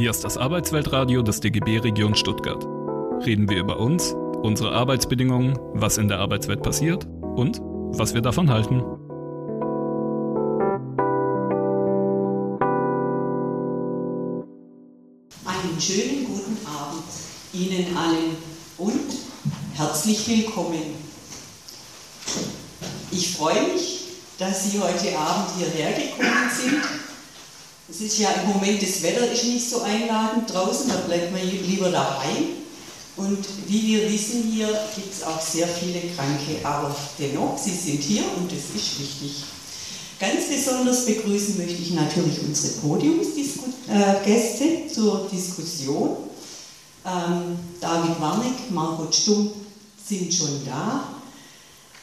Hier ist das Arbeitsweltradio des DGB Region Stuttgart. Reden wir über uns, unsere Arbeitsbedingungen, was in der Arbeitswelt passiert und was wir davon halten. Einen schönen guten Abend Ihnen allen und herzlich willkommen. Ich freue mich, dass Sie heute Abend hierher gekommen sind es ist ja im Moment, das Wetter ist nicht so einladend draußen, da bleibt man lieber daheim. Und wie wir wissen, hier gibt es auch sehr viele Kranke, aber dennoch, sie sind hier und das ist wichtig. Ganz besonders begrüßen möchte ich natürlich unsere Podiumsgäste äh, zur Diskussion. Ähm, David Warneck, Margot Stumm sind schon da.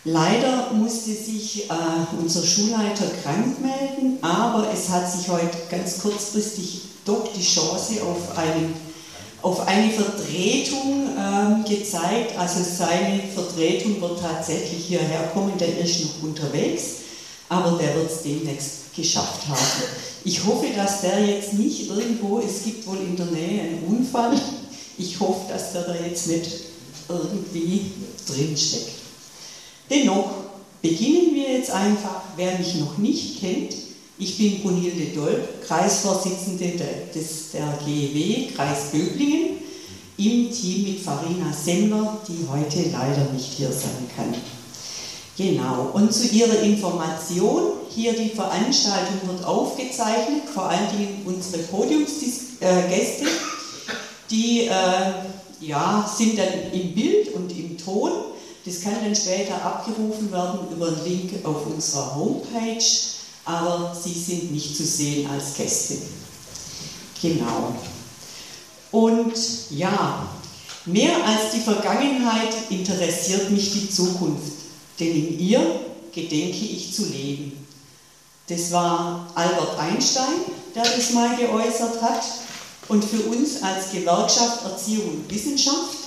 Leider musste sich äh, unser Schulleiter krank melden, aber es hat sich heute ganz kurzfristig doch die Chance auf, einen, auf eine Vertretung äh, gezeigt. Also seine Vertretung wird tatsächlich hierher kommen, der ist noch unterwegs, aber der wird es demnächst geschafft haben. Ich hoffe, dass der jetzt nicht irgendwo, es gibt wohl in der Nähe einen Unfall, ich hoffe, dass der da jetzt nicht irgendwie drinsteckt. Dennoch beginnen wir jetzt einfach, wer mich noch nicht kennt. Ich bin Brunhilde Dolb, Kreisvorsitzende des, der GEW Kreis Böblingen, im Team mit Farina Semmler, die heute leider nicht hier sein kann. Genau, und zu Ihrer Information, hier die Veranstaltung wird aufgezeichnet, vor allen Dingen unsere Podiumsgäste, äh, die äh, ja, sind dann im Bild und im Ton das kann dann später abgerufen werden über einen Link auf unserer Homepage, aber Sie sind nicht zu sehen als Gäste. Genau. Und ja, mehr als die Vergangenheit interessiert mich die Zukunft, denn in ihr gedenke ich zu leben. Das war Albert Einstein, der das mal geäußert hat. Und für uns als Gewerkschaft Erziehung und Wissenschaft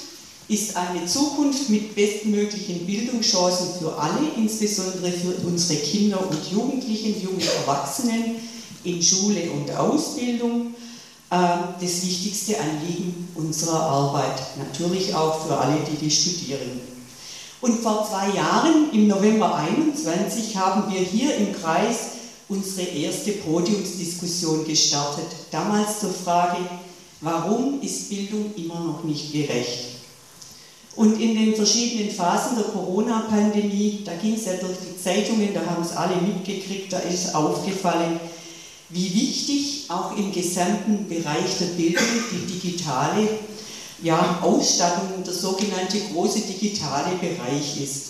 ist eine Zukunft mit bestmöglichen Bildungschancen für alle, insbesondere für unsere Kinder und Jugendlichen, junge Erwachsenen in Schule und Ausbildung, äh, das wichtigste Anliegen unserer Arbeit. Natürlich auch für alle, die die studieren. Und vor zwei Jahren, im November 21, haben wir hier im Kreis unsere erste Podiumsdiskussion gestartet. Damals zur Frage, warum ist Bildung immer noch nicht gerecht? Und in den verschiedenen Phasen der Corona-Pandemie, da ging es ja durch die Zeitungen, da haben es alle mitgekriegt, da ist aufgefallen, wie wichtig auch im gesamten Bereich der Bildung die digitale ja, Ausstattung, der sogenannte große digitale Bereich ist.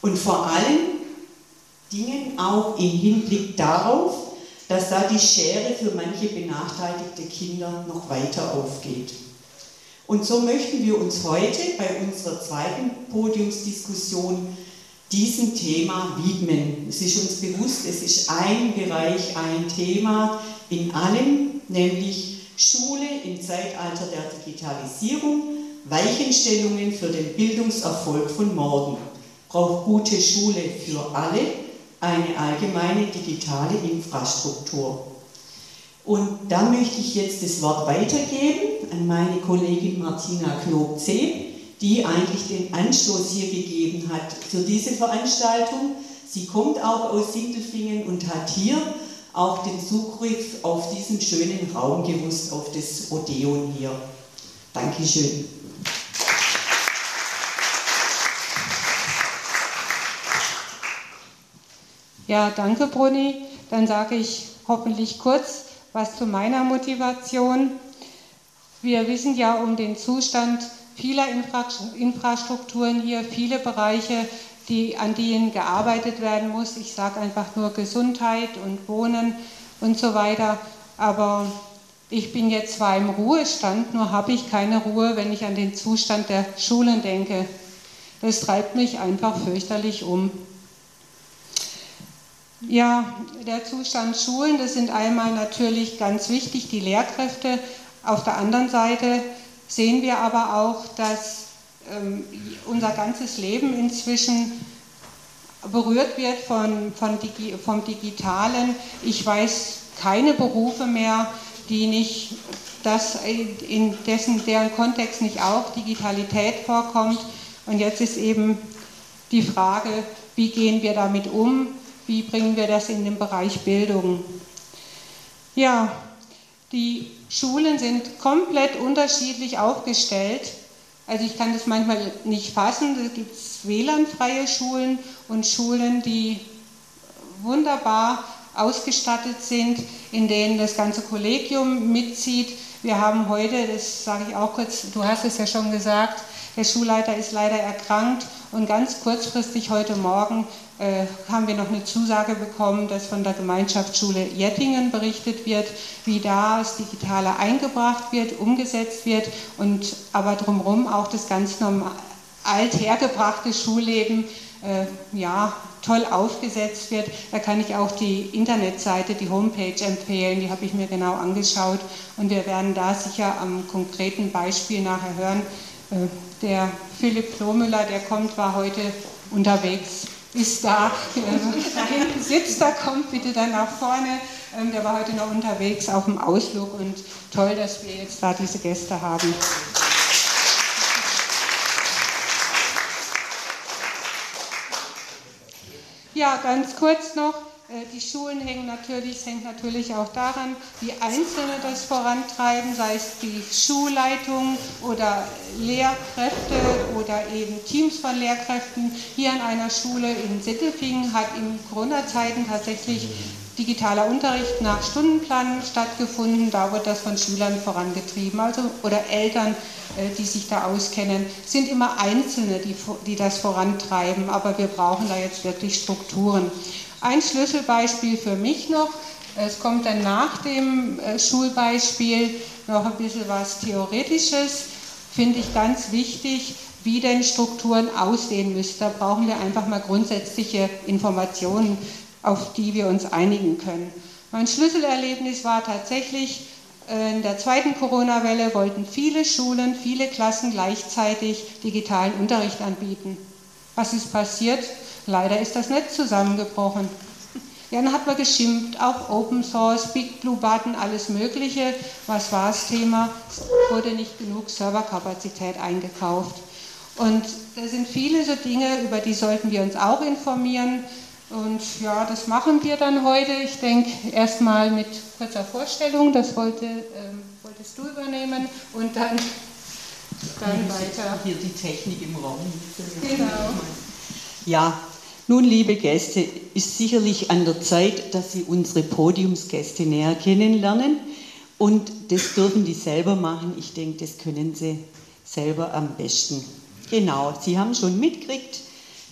Und vor allen Dingen auch im Hinblick darauf, dass da die Schere für manche benachteiligte Kinder noch weiter aufgeht. Und so möchten wir uns heute bei unserer zweiten Podiumsdiskussion diesem Thema widmen. Es ist uns bewusst, es ist ein Bereich, ein Thema in allem, nämlich Schule im Zeitalter der Digitalisierung, Weichenstellungen für den Bildungserfolg von morgen. Braucht gute Schule für alle eine allgemeine digitale Infrastruktur. Und da möchte ich jetzt das Wort weitergeben an meine Kollegin Martina Knob-Zeh, die eigentlich den Anstoß hier gegeben hat für diese Veranstaltung. Sie kommt auch aus Sindelfingen und hat hier auch den Zugriff auf diesen schönen Raum gewusst, auf das Odeon hier. Dankeschön. Ja, danke, Bruni. Dann sage ich hoffentlich kurz was zu meiner Motivation. Wir wissen ja um den Zustand vieler Infrastrukturen hier, viele Bereiche, die, an denen gearbeitet werden muss. Ich sage einfach nur Gesundheit und Wohnen und so weiter. Aber ich bin jetzt zwar im Ruhestand, nur habe ich keine Ruhe, wenn ich an den Zustand der Schulen denke. Das treibt mich einfach fürchterlich um. Ja, der Zustand Schulen, das sind einmal natürlich ganz wichtig die Lehrkräfte. Auf der anderen Seite sehen wir aber auch, dass ähm, unser ganzes Leben inzwischen berührt wird von, von Digi vom Digitalen. Ich weiß keine Berufe mehr, die nicht dass in dessen, deren Kontext nicht auch Digitalität vorkommt. Und jetzt ist eben die Frage, wie gehen wir damit um? Wie bringen wir das in den Bereich Bildung? Ja, die Schulen sind komplett unterschiedlich aufgestellt. Also ich kann das manchmal nicht fassen. Da gibt es WLAN-freie Schulen und Schulen, die wunderbar ausgestattet sind, in denen das ganze Kollegium mitzieht. Wir haben heute, das sage ich auch kurz, du hast es ja schon gesagt, der Schulleiter ist leider erkrankt und ganz kurzfristig heute Morgen äh, haben wir noch eine Zusage bekommen, dass von der Gemeinschaftsschule Jettingen berichtet wird, wie da das Digitale eingebracht wird, umgesetzt wird und aber drumherum auch das ganz normal althergebrachte Schulleben äh, ja, toll aufgesetzt wird. Da kann ich auch die Internetseite, die Homepage empfehlen, die habe ich mir genau angeschaut und wir werden da sicher am konkreten Beispiel nachher hören. Äh, der Philipp Lohmüller, der kommt, war heute unterwegs, ist da, da hinten sitzt da, kommt bitte dann nach vorne. Ähm, der war heute noch unterwegs auf dem Ausflug und toll, dass wir jetzt da diese Gäste haben. Ja, ganz kurz noch. Äh, die Schulen hängen natürlich, hängt natürlich auch daran, wie Einzelne das vorantreiben, sei es die Schulleitung oder Lehrkräfte oder eben Teams von Lehrkräften. Hier an einer Schule in Sittelfingen hat in Corona-Zeiten tatsächlich digitaler Unterricht nach Stundenplan stattgefunden. Da wird das von Schülern vorangetrieben, also oder Eltern, äh, die sich da auskennen. Es sind immer Einzelne, die, die das vorantreiben, aber wir brauchen da jetzt wirklich Strukturen. Ein Schlüsselbeispiel für mich noch. Es kommt dann nach dem äh, Schulbeispiel noch ein bisschen was Theoretisches. Finde ich ganz wichtig, wie denn Strukturen aussehen müssen. Da brauchen wir einfach mal grundsätzliche Informationen auf die wir uns einigen können. Mein Schlüsselerlebnis war tatsächlich, äh, in der zweiten Corona-Welle wollten viele Schulen, viele Klassen gleichzeitig digitalen Unterricht anbieten. Was ist passiert? Leider ist das Netz zusammengebrochen. Ja, dann hat man geschimpft, auch Open Source, Big Blue Button, alles Mögliche. Was war das Thema? Es wurde nicht genug Serverkapazität eingekauft. Und da sind viele so Dinge, über die sollten wir uns auch informieren. Und ja, das machen wir dann heute. Ich denke erstmal mit kurzer Vorstellung, das wollte, ähm, wolltest du übernehmen und dann, dann weiter. Hier die Technik im Raum. Genau. Ja, nun, liebe Gäste, ist sicherlich an der Zeit, dass Sie unsere Podiumsgäste näher kennenlernen. Und das dürfen die selber machen. Ich denke, das können Sie selber am besten. Genau, Sie haben schon mitgekriegt,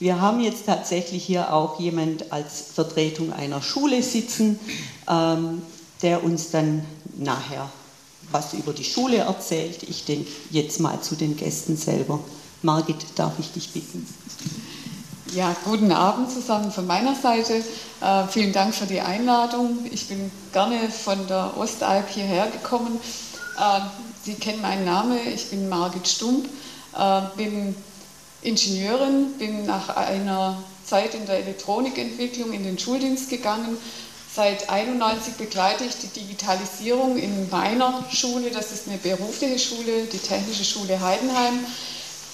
wir haben jetzt tatsächlich hier auch jemand als Vertretung einer Schule sitzen, ähm, der uns dann nachher was über die Schule erzählt. Ich denke jetzt mal zu den Gästen selber. Margit, darf ich dich bitten? Ja, guten Abend zusammen von meiner Seite. Äh, vielen Dank für die Einladung. Ich bin gerne von der Ostalb hierher gekommen. Äh, Sie kennen meinen Namen, ich bin Margit Stump, äh, bin Ingenieurin, bin nach einer Zeit in der Elektronikentwicklung in den Schuldienst gegangen. Seit 91 begleite ich die Digitalisierung in meiner Schule, das ist eine berufliche Schule, die Technische Schule Heidenheim,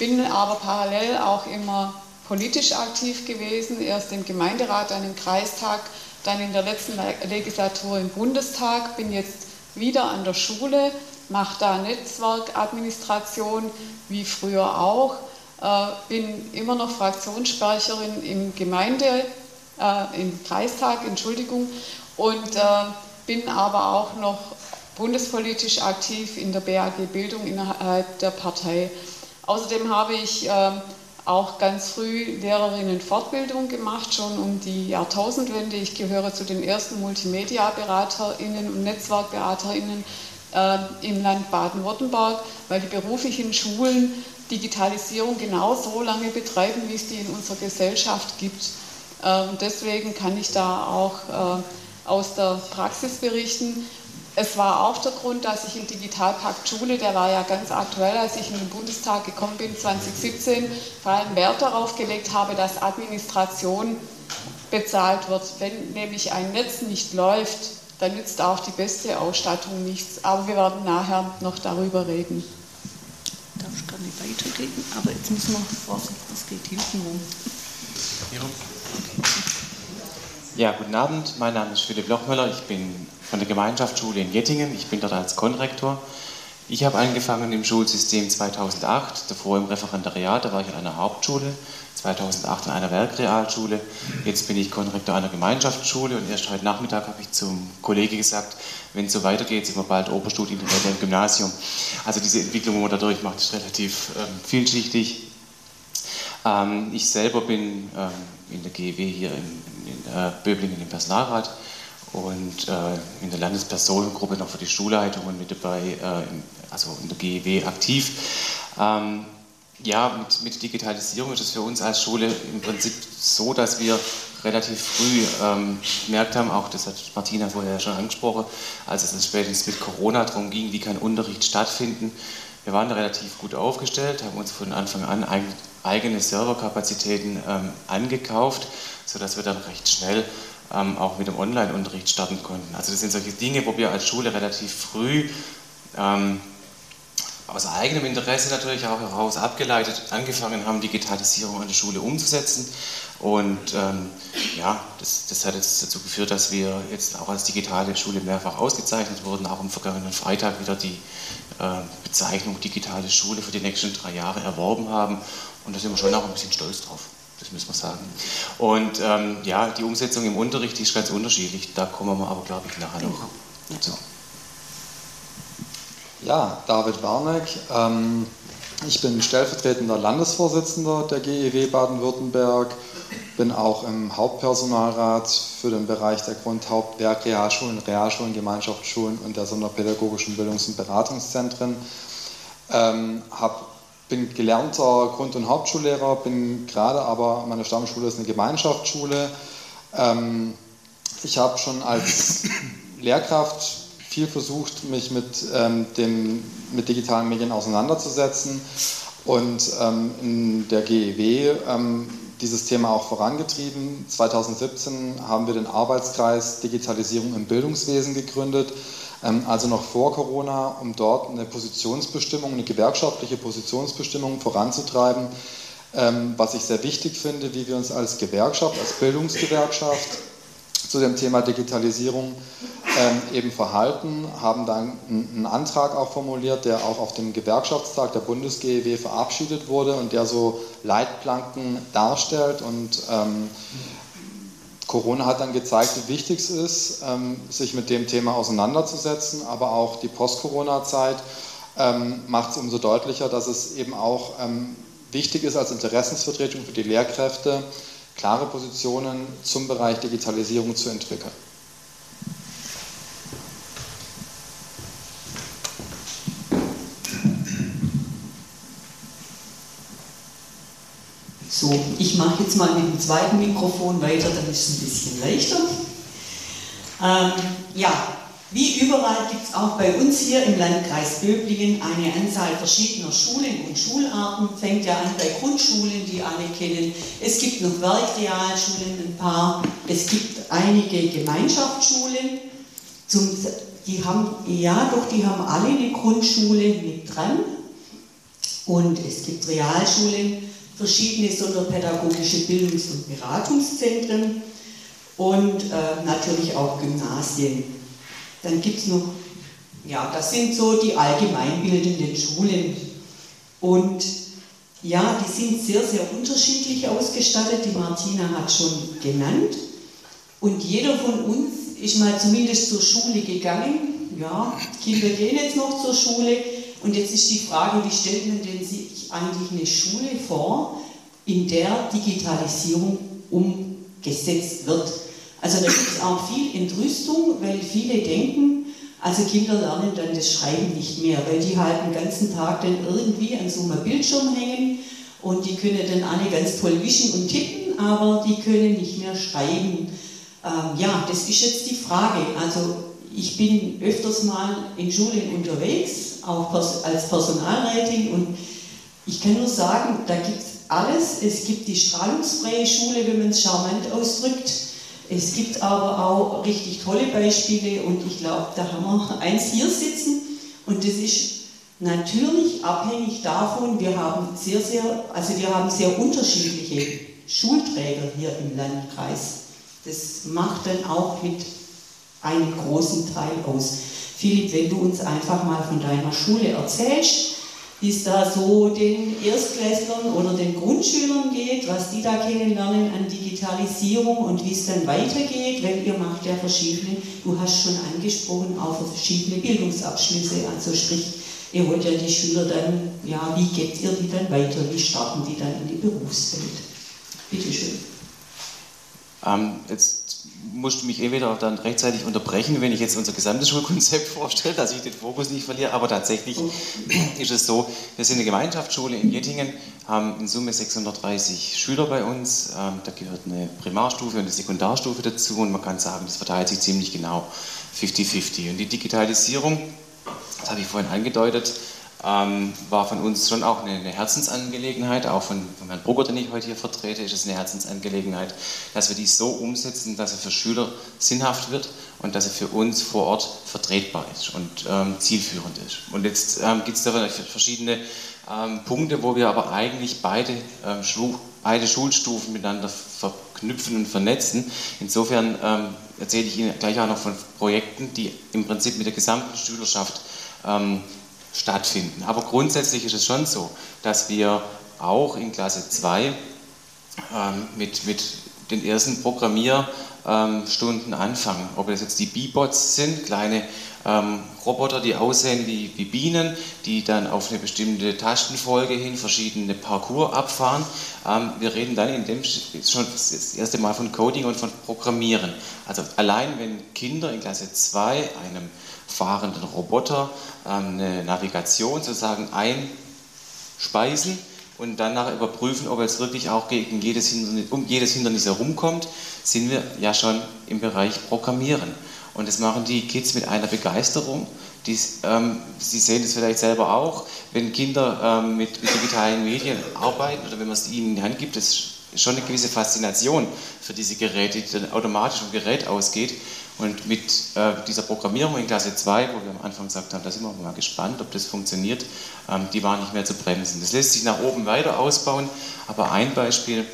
bin aber parallel auch immer politisch aktiv gewesen, erst im Gemeinderat, dann im Kreistag, dann in der letzten Legislatur im Bundestag, bin jetzt wieder an der Schule, mache da Netzwerkadministration wie früher auch äh, bin immer noch Fraktionssprecherin im Gemeinde, äh, im Kreistag, Entschuldigung, und äh, bin aber auch noch bundespolitisch aktiv in der BAG Bildung innerhalb der Partei. Außerdem habe ich auch ganz früh Lehrerinnen-Fortbildung gemacht, schon um die Jahrtausendwende. Ich gehöre zu den ersten Multimedia-BeraterInnen und Netzwerkberaterinnen äh, im Land Baden-Württemberg, weil die beruflichen Schulen Digitalisierung genau so lange betreiben, wie es die in unserer Gesellschaft gibt. Ähm, deswegen kann ich da auch äh, aus der Praxis berichten. Es war auch der Grund, dass ich im Digitalpakt Schule, der war ja ganz aktuell, als ich in den Bundestag gekommen bin, 2017, vor allem Wert darauf gelegt habe, dass Administration bezahlt wird. Wenn nämlich ein Netz nicht läuft, dann nützt auch die beste Ausstattung nichts. Aber wir werden nachher noch darüber reden. Darf ich gar nicht weiterreden, aber jetzt müssen wir vorsichtig, das geht hinten rum. Ja, guten Abend. Mein Name ist Philipp Lochmüller. Ich bin von der Gemeinschaftsschule in Jettingen. Ich bin dort als Konrektor. Ich habe angefangen im Schulsystem 2008, davor im Referendariat, da war ich an einer Hauptschule, 2008 an einer Werkrealschule. Jetzt bin ich Konrektor einer Gemeinschaftsschule und erst heute Nachmittag habe ich zum Kollege gesagt, wenn es so weitergeht, sind wir bald Oberstudienräte im Gymnasium. Also diese Entwicklung, die man da durchmacht, ist relativ ähm, vielschichtig. Ähm, ich selber bin ähm, in der GEW hier in, in äh, Böblingen im Personalrat und äh, in der Landespersonengruppe noch für die Schulleitungen mit dabei, äh, in, also in der GEW aktiv. Ähm, ja, mit, mit, Digitalisierung ist es für uns als Schule im Prinzip so, dass wir relativ früh ähm, gemerkt haben, auch das hat Martina vorher schon angesprochen, als es spätestens mit Corona darum ging, wie kann Unterricht stattfinden. Wir waren relativ gut aufgestellt, haben uns von Anfang an eigene Serverkapazitäten ähm, angekauft, sodass wir dann recht schnell ähm, auch mit dem Online-Unterricht starten konnten. Also das sind solche Dinge, wo wir als Schule relativ früh ähm, aus eigenem Interesse natürlich auch heraus abgeleitet angefangen haben, Digitalisierung an der Schule umzusetzen. Und ähm, ja, das, das, hat jetzt dazu geführt, dass wir jetzt auch als digitale Schule mehrfach ausgezeichnet wurden, auch am vergangenen Freitag wieder die äh, Bezeichnung digitale Schule für die nächsten drei Jahre erworben haben. Und da sind wir schon auch ein bisschen stolz drauf das müssen wir sagen. Und ähm, ja, die Umsetzung im Unterricht ist ganz unterschiedlich. Da kommen wir aber, glaube ich, nachher noch dazu. Ja, David Warneck. Ähm, ich bin stellvertretender Landesvorsitzender der GEW Baden-Württemberg, bin auch im Hauptpersonalrat für den Bereich der Grundhauptwerk Realschulen, Realschulen, Gemeinschaftsschulen und der sonderpädagogischen Bildungs- und Beratungszentren. Ähm, habe bin gelernter Grund- und Hauptschullehrer, bin gerade aber, meine Stammschule ist eine Gemeinschaftsschule. Ähm, ich habe schon als Lehrkraft viel versucht, mich mit, ähm, dem, mit digitalen Medien auseinanderzusetzen und ähm, in der GEW ähm, dieses Thema auch vorangetrieben. 2017 haben wir den Arbeitskreis Digitalisierung im Bildungswesen gegründet also noch vor Corona, um dort eine Positionsbestimmung, eine gewerkschaftliche Positionsbestimmung voranzutreiben, ähm, was ich sehr wichtig finde, wie wir uns als Gewerkschaft, als Bildungsgewerkschaft zu dem Thema Digitalisierung ähm, eben verhalten, haben dann einen Antrag auch formuliert, der auch auf dem Gewerkschaftstag der BundesGEW verabschiedet wurde und der so Leitplanken darstellt und ähm, Corona hat dann gezeigt, wie wichtig es ist, ähm, sich mit dem Thema auseinanderzusetzen, aber auch die Post-Corona-Zeit ähm, macht es umso deutlicher, dass es eben auch ähm, wichtig ist, als Interessensvertretung für die Lehrkräfte klare Positionen zum Bereich Digitalisierung zu entwickeln. So, ich mache jetzt mal mit dem zweiten Mikrofon weiter, dann ist es ein bisschen leichter. Ähm, ja, wie überall gibt es auch bei uns hier im Landkreis Böblingen eine Anzahl verschiedener Schulen und Schularten. Fängt ja an bei Grundschulen, die alle kennen. Es gibt noch Werkrealschulen, ein paar. Es gibt einige Gemeinschaftsschulen. Zum, die haben, ja doch, die haben alle eine Grundschule mit dran. Und es gibt Realschulen verschiedene sonderpädagogische Bildungs- und Beratungszentren und äh, natürlich auch Gymnasien. Dann gibt es noch, ja, das sind so die allgemeinbildenden Schulen. Und ja, die sind sehr, sehr unterschiedlich ausgestattet. Die Martina hat schon genannt. Und jeder von uns ist mal zumindest zur Schule gegangen. Ja, Kinder gehen jetzt noch zur Schule. Und jetzt ist die Frage, wie stellt man denn sich eigentlich eine Schule vor, in der Digitalisierung umgesetzt wird. Also da gibt es auch viel Entrüstung, weil viele denken, also Kinder lernen dann das Schreiben nicht mehr, weil die halt den ganzen Tag dann irgendwie an so einem Bildschirm hängen und die können dann alle ganz toll wischen und tippen, aber die können nicht mehr schreiben. Ähm, ja, das ist jetzt die Frage. Also ich bin öfters mal in Schulen unterwegs, auch als Personalrätin und ich kann nur sagen, da gibt es alles. Es gibt die strahlungsfreie Schule, wenn man es charmant ausdrückt. Es gibt aber auch richtig tolle Beispiele und ich glaube, da haben wir eins hier sitzen und das ist natürlich abhängig davon, wir haben sehr, sehr, also wir haben sehr unterschiedliche Schulträger hier im Landkreis. Das macht dann auch mit einem großen Teil aus. Philipp, wenn du uns einfach mal von deiner Schule erzählst, wie es da so den Erstklässlern oder den Grundschülern geht, was die da kennenlernen an Digitalisierung und wie es dann weitergeht, weil ihr macht ja verschiedene, du hast schon angesprochen, auch verschiedene Bildungsabschlüsse, also sprich, ihr wollt ja die Schüler dann, ja, wie geht ihr die dann weiter, wie starten die dann in die Berufswelt? Bitte schön. Ähm, jetzt musst du mich entweder dann rechtzeitig unterbrechen, wenn ich jetzt unser gesamtes Schulkonzept vorstelle, dass ich den Fokus nicht verliere. Aber tatsächlich ist es so, wir sind eine Gemeinschaftsschule in Jettingen, haben in Summe 630 Schüler bei uns. Ähm, da gehört eine Primarstufe und eine Sekundarstufe dazu und man kann sagen, das verteilt sich ziemlich genau 50-50. Und die Digitalisierung, das habe ich vorhin angedeutet, ähm, war von uns schon auch eine, eine Herzensangelegenheit, auch von, von Herrn Brugger, den ich heute hier vertrete, ist es eine Herzensangelegenheit, dass wir dies so umsetzen, dass er für Schüler sinnhaft wird und dass er für uns vor Ort vertretbar ist und ähm, zielführend ist. Und jetzt ähm, gibt es da verschiedene ähm, Punkte, wo wir aber eigentlich beide, ähm, Schul beide Schulstufen miteinander verknüpfen und vernetzen. Insofern ähm, erzähle ich Ihnen gleich auch noch von Projekten, die im Prinzip mit der gesamten Schülerschaft stattfinden. Aber grundsätzlich ist es schon so, dass wir auch in Klasse 2 ähm, mit, mit den ersten Programmierstunden ähm, anfangen. Ob das jetzt die B-Bots sind, kleine ähm, Roboter, die aussehen wie, wie, Bienen, die dann auf eine bestimmte Tastenfolge hin verschiedene Parcours abfahren. Ähm, wir reden dann in dem schon das erste Mal von Coding und von Programmieren. Also allein wenn Kinder in Klasse 2 einem fahrenden Roboter ähm, eine Navigation sozusagen einspeisen und danach überprüfen, ob er jetzt wirklich auch gegen jedes Hindernis, um jedes Hindernis herumkommt, sind wir ja schon im Bereich Programmieren. Und das machen die Kids mit einer Begeisterung. Die, ähm, Sie sehen das vielleicht selber auch, wenn Kinder ähm, mit, mit, digitalen Medien arbeiten oder wenn man es ihnen in die Hand gibt, ist schon eine gewisse Faszination für diese Geräte, die dann automatisch vom Gerät ausgeht. Und mit äh, dieser Programmierung in Klasse 2, wo wir am Anfang gesagt haben, da sind wir mal gespannt, ob das funktioniert, ähm, die war nicht mehr zu bremsen. Das lässt sich nach oben weiter ausbauen, aber ein Beispiel,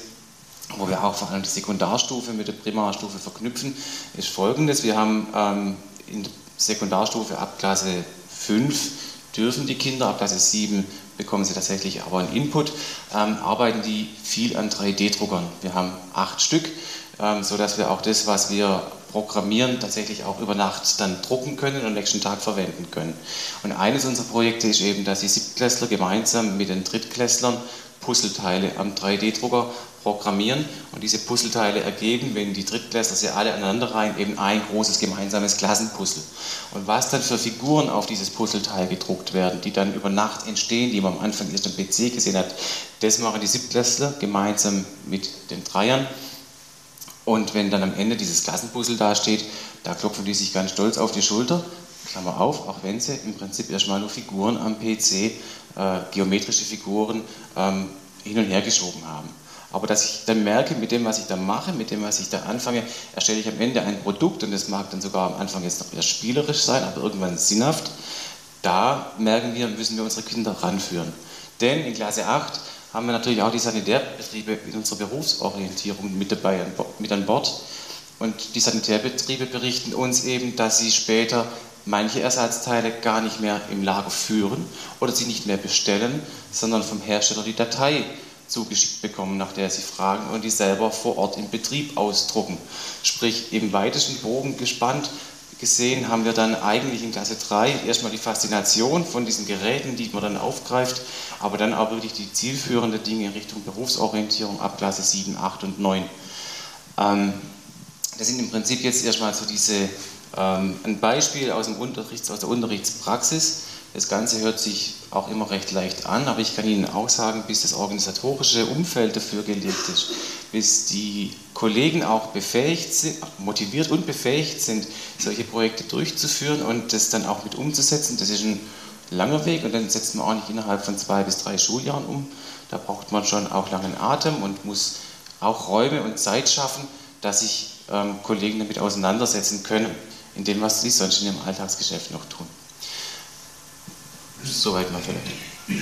wo wir auch vor allem die Sekundarstufe mit der Primarstufe verknüpfen, ist folgendes. Wir haben ähm, in der Sekundarstufe ab Klasse 5 dürfen die Kinder, ab Klasse 7 bekommen sie tatsächlich aber einen Input, ähm, arbeiten die viel an 3D-Druckern. Wir haben acht Stück, ähm, sodass wir auch das, was wir programmieren, tatsächlich auch über Nacht dann drucken können und am nächsten Tag verwenden können. Und eines unserer Projekte ist eben, dass die Siebtklässler gemeinsam mit den Drittklässlern Puzzleteile am 3D-Drucker programmieren und diese Puzzleteile ergeben, wenn die Drittklässler sie alle aneinander rein, eben ein großes gemeinsames Klassenpuzzle. Und was dann für Figuren auf dieses Puzzleteil gedruckt werden, die dann über Nacht entstehen, die man am Anfang erst am PC gesehen hat, das machen die Siebtklässler gemeinsam mit den Dreiern und wenn dann am Ende dieses Klassenpuzzle dasteht, da klopfen die sich ganz stolz auf die Schulter, Klammer auf, auch wenn sie im Prinzip erstmal nur Figuren am PC, äh, geometrische Figuren ähm, hin und her geschoben haben. Aber dass ich dann merke, mit dem, was ich da mache, mit dem, was ich da anfange, erstelle ich am Ende ein Produkt und das mag dann sogar am Anfang jetzt noch eher spielerisch sein, aber irgendwann sinnhaft. Da merken wir, müssen wir unsere Kinder ranführen. Denn in Klasse 8 haben wir natürlich auch die Sanitärbetriebe in unserer Berufsorientierung mit dabei mit an Bord. Und die Sanitärbetriebe berichten uns eben, dass sie später manche Ersatzteile gar nicht mehr im Lager führen oder sie nicht mehr bestellen, sondern vom Hersteller die Datei zugeschickt bekommen, nach der sie fragen und die selber vor Ort im Betrieb ausdrucken. Sprich, im weitesten Bogen gespannt gesehen haben wir dann eigentlich in Klasse 3 erstmal die Faszination von diesen Geräten, die man dann aufgreift, aber dann auch wirklich die zielführenden Dinge in Richtung Berufsorientierung ab Klasse 7, 8 und 9. Ähm, das sind im Prinzip jetzt erstmal so diese, ähm, ein Beispiel aus, dem Unterrichts, aus der Unterrichtspraxis. Das Ganze hört sich auch immer recht leicht an, aber ich kann Ihnen auch sagen, bis das organisatorische Umfeld dafür gelegt ist, bis die Kollegen auch befähigt sind, motiviert und befähigt sind, solche Projekte durchzuführen und das dann auch mit umzusetzen, das ist ein langer Weg und dann setzt man auch nicht innerhalb von zwei bis drei Schuljahren um. Da braucht man schon auch langen Atem und muss auch Räume und Zeit schaffen, dass sich ähm, Kollegen damit auseinandersetzen können, in dem, was sie sonst in ihrem Alltagsgeschäft noch tun. Soweit mal vielleicht.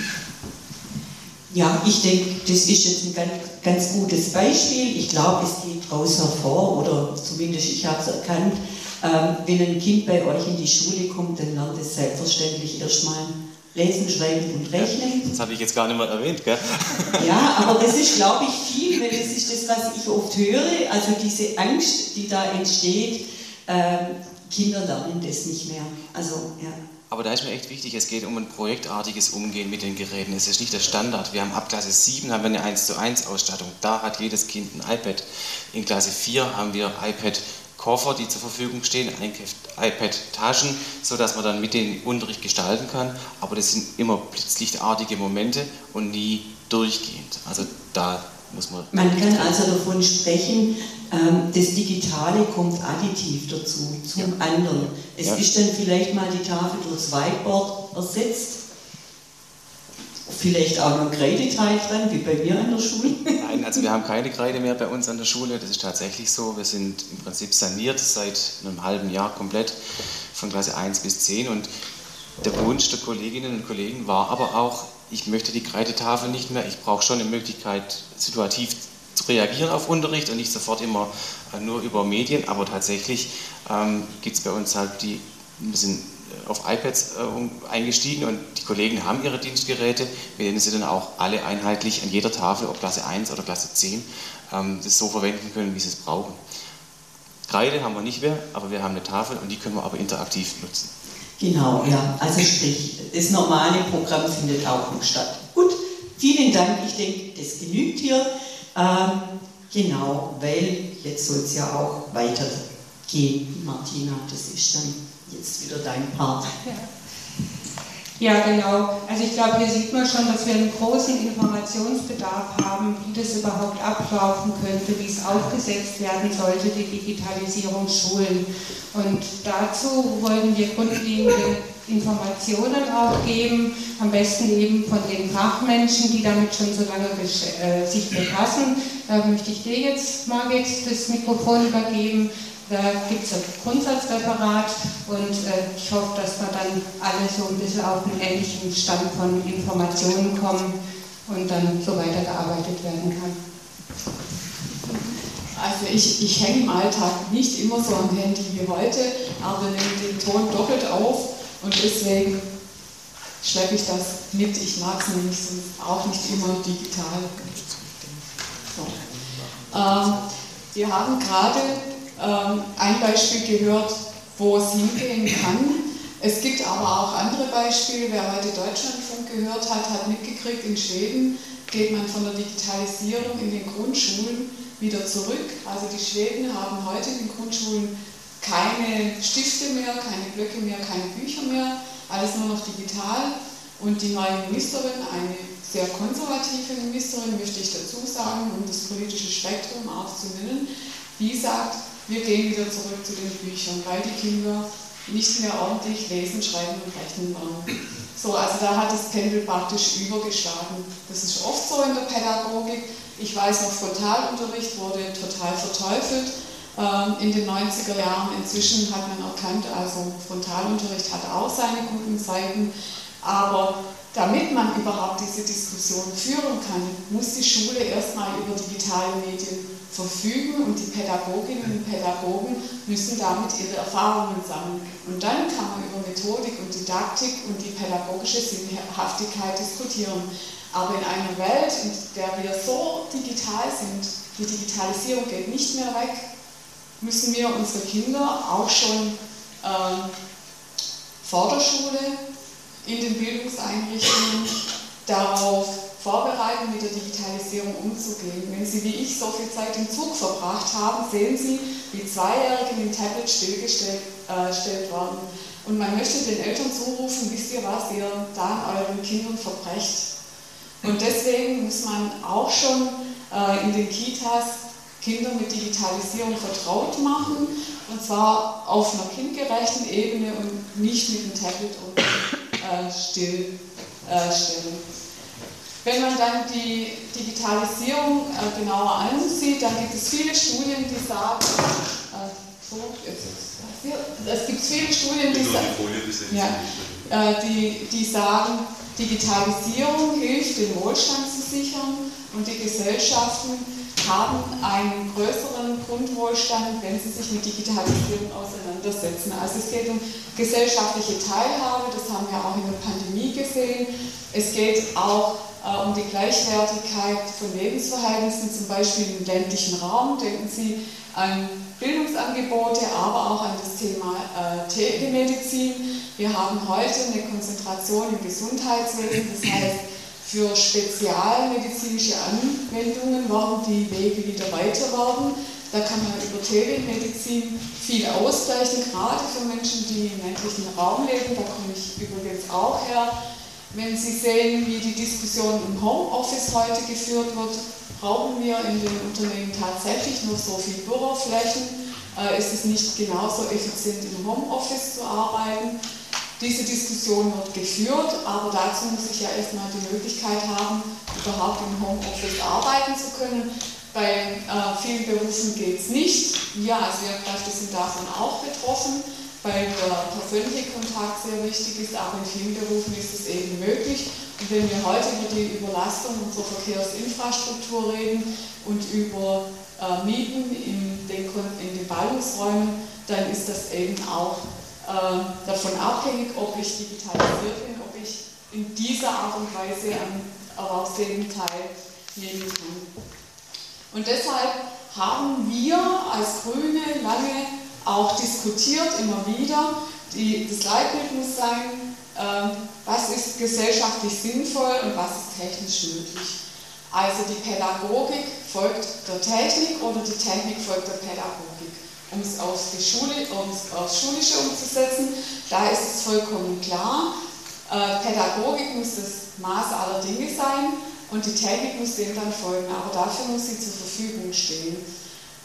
Ja, ich denke, das ist jetzt ein ganz, ganz gutes Beispiel. Ich glaube, es geht daraus hervor, oder zumindest ich habe es erkannt, ähm, wenn ein Kind bei euch in die Schule kommt, dann lernt es selbstverständlich erstmal lesen, schreiben und rechnen. Das habe ich jetzt gar nicht mal erwähnt, gell? Ja, aber das ist, glaube ich, viel, weil das ist das, was ich oft höre. Also diese Angst, die da entsteht, ähm, Kinder lernen das nicht mehr. Also, ja. Aber da ist mir echt wichtig, es geht um ein projektartiges Umgehen mit den Geräten. Es ist nicht der Standard. Wir haben ab Klasse 7 haben wir eine 1 zu 1 Ausstattung. Da hat jedes Kind ein iPad. In Klasse 4 haben wir iPad Koffer, die zur Verfügung stehen, iPad-Taschen, sodass man dann mit den Unterricht gestalten kann. Aber das sind immer blitzlichtartige Momente und nie durchgehend. Also da muss man. Man kann also davon sprechen, ähm, das Digitale kommt additiv dazu, zum ja. anderen. Es ja. ist dann vielleicht mal die Tafel durchs Whiteboard ersetzt Vielleicht auch noch ein Kreideteil dran, wie bei mir an der Schule? Nein, also wir haben keine Kreide mehr bei uns an der Schule. Das ist tatsächlich so. Wir sind im Prinzip saniert seit einem halben Jahr komplett von Klasse 1 bis 10. Und der Wunsch der Kolleginnen und Kollegen war aber auch, ich möchte die Kreidetafel nicht mehr. Ich brauche schon eine Möglichkeit, situativ zu reagieren auf Unterricht und nicht sofort immer äh, nur über Medien. Aber tatsächlich ähm, gibt es bei uns halt die ein bisschen auf iPads äh, eingestiegen und die Kollegen haben ihre Dienstgeräte, mit denen sie dann auch alle einheitlich an jeder Tafel, ob Klasse 1 oder Klasse 10, ähm, das so verwenden können, wie sie es brauchen. Kreide haben wir nicht mehr, aber wir haben eine Tafel und die können wir aber interaktiv nutzen. Genau, ja. Also sprich, das normale Programm findet auch noch statt. Gut, vielen Dank. Ich denke, das genügt hier. Ähm, genau, weil jetzt soll es ja auch weitergehen, Martina. Das ist dann jetzt wieder dein Part. Ja. Genau. Also ich glaube, hier sieht man schon, dass wir einen großen Informationsbedarf haben, wie das überhaupt ablaufen könnte, wie es aufgesetzt werden sollte, die Digitalisierung Schulen. Und dazu wollen wir grundlegende Informationen auch geben, am besten eben von den Fachmenschen, die damit schon so lange äh, sich befassen. Da möchte ich dir jetzt, Margit, das Mikrofon übergeben. Da gibt es ein Grundsatzreferat und äh, ich hoffe, dass wir dann alle so ein bisschen auf einen ähnlichen Stand von Informationen kommen und dann so weitergearbeitet werden kann. Also ich, ich hänge im Alltag nicht immer so am Handy wie heute, aber nehme den Ton doppelt auf und deswegen schleppe ich das mit. Ich mag es nämlich auch nicht immer digital. So. Ähm, wir haben gerade ein Beispiel gehört, wo es hingehen kann. Es gibt aber auch andere Beispiele. Wer heute Deutschlandfunk gehört hat, hat mitgekriegt, in Schweden geht man von der Digitalisierung in den Grundschulen wieder zurück. Also die Schweden haben heute in den Grundschulen keine Stifte mehr, keine Blöcke mehr, keine Bücher mehr, alles nur noch digital. Und die neue Ministerin, eine sehr konservative Ministerin, möchte ich dazu sagen, um das politische Spektrum auch zu nennen, die sagt, wir gehen wieder zurück zu den Büchern, weil die Kinder nicht mehr ordentlich lesen, schreiben und rechnen lernen. So, also da hat das Pendel praktisch übergeschlagen. Das ist oft so in der Pädagogik. Ich weiß noch, Frontalunterricht wurde total verteufelt ähm, in den 90er Jahren. Inzwischen hat man erkannt, also Frontalunterricht hat auch seine guten Seiten. Aber damit man überhaupt diese Diskussion führen kann, muss die Schule erstmal über digitale Medien verfügen und die Pädagoginnen und Pädagogen müssen damit ihre Erfahrungen sammeln. Und dann kann man über Methodik und Didaktik und die pädagogische Sinnhaftigkeit diskutieren. Aber in einer Welt, in der wir so digital sind, die Digitalisierung geht nicht mehr weg, müssen wir unsere Kinder auch schon äh, vor der Schule in den Bildungseinrichtungen darauf vorbereiten, mit der Digitalisierung umzugehen. Wenn Sie wie ich so viel Zeit im Zug verbracht haben, sehen Sie, wie Zweijährige mit dem Tablet stillgestellt äh, werden. Und man möchte den Eltern zurufen, wisst ihr was, ihr da euren Kindern verbrecht. Und deswegen muss man auch schon äh, in den Kitas Kinder mit Digitalisierung vertraut machen, und zwar auf einer kindgerechten Ebene und nicht mit dem Tablet und äh, Stillstellen. Wenn man dann die Digitalisierung äh, genauer ansieht, dann gibt es viele Studien, die sagen, äh, so, jetzt es gibt viele Studien, die, ja, äh, die, die sagen, Digitalisierung hilft, den Wohlstand zu sichern und die Gesellschaften haben einen größeren Grundwohlstand, wenn sie sich mit Digitalisierung auseinandersetzen. Also es geht um gesellschaftliche Teilhabe, das haben wir auch in der Pandemie gesehen. Es geht auch äh, um die Gleichwertigkeit von Lebensverhältnissen, zum Beispiel im ländlichen Raum. Denken Sie an Bildungsangebote, aber auch an das Thema äh, Telemedizin. Wir haben heute eine Konzentration im Gesundheitswesen, das heißt, für spezialmedizinische Anwendungen werden die Wege wieder weiter werden. Da kann man über Telemedizin viel ausgleichen, gerade für Menschen, die im ländlichen Raum leben. Da komme ich übrigens auch her. Wenn Sie sehen, wie die Diskussion im Homeoffice heute geführt wird, brauchen wir in den Unternehmen tatsächlich noch so viel Büroflächen? Äh, ist es nicht genauso effizient im Homeoffice zu arbeiten? Diese Diskussion wird geführt, aber dazu muss ich ja erstmal die Möglichkeit haben, überhaupt im Homeoffice arbeiten zu können. Bei äh, vielen Berufen geht es nicht. Wir als Lehrkräfte sind davon auch betroffen weil der persönliche Kontakt sehr wichtig ist, aber in vielen Berufen ist es eben möglich. Und wenn wir heute über die Überlastung unserer Verkehrsinfrastruktur reden und über äh, Mieten in den, in den Ballungsräumen, dann ist das eben auch äh, davon abhängig, ob ich digitalisiert bin, ob ich in dieser Art und Weise am Erwerbsleben teilnehmen kann. Und deshalb haben wir als Grüne lange auch diskutiert, immer wieder. Die, das Leitbild muss sein, äh, was ist gesellschaftlich sinnvoll und was ist technisch möglich. Also die Pädagogik folgt der Technik oder die Technik folgt der Pädagogik. Um es aufs, Schule, um's aufs Schulische umzusetzen, da ist es vollkommen klar. Äh, Pädagogik muss das Maß aller Dinge sein und die Technik muss dem dann folgen, aber dafür muss sie zur Verfügung stehen.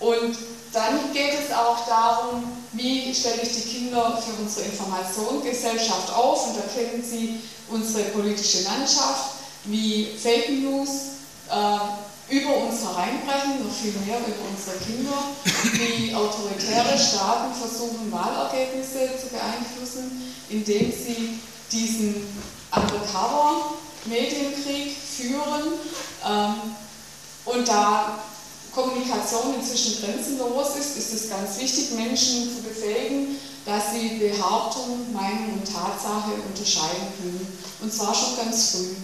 Und dann geht es auch darum, wie stelle ich die Kinder für unsere Informationsgesellschaft auf und erkennen sie unsere politische Landschaft, wie Fake News äh, über uns hereinbrechen, noch viel mehr über unsere Kinder, wie autoritäre Staaten versuchen, Wahlergebnisse zu beeinflussen, indem sie diesen Undercover-Medienkrieg führen. Ähm, und da Kommunikation inzwischen grenzenlos ist, ist es ganz wichtig, Menschen zu befähigen, dass sie Behauptung, Meinung und Tatsache unterscheiden können. Und zwar schon ganz früh.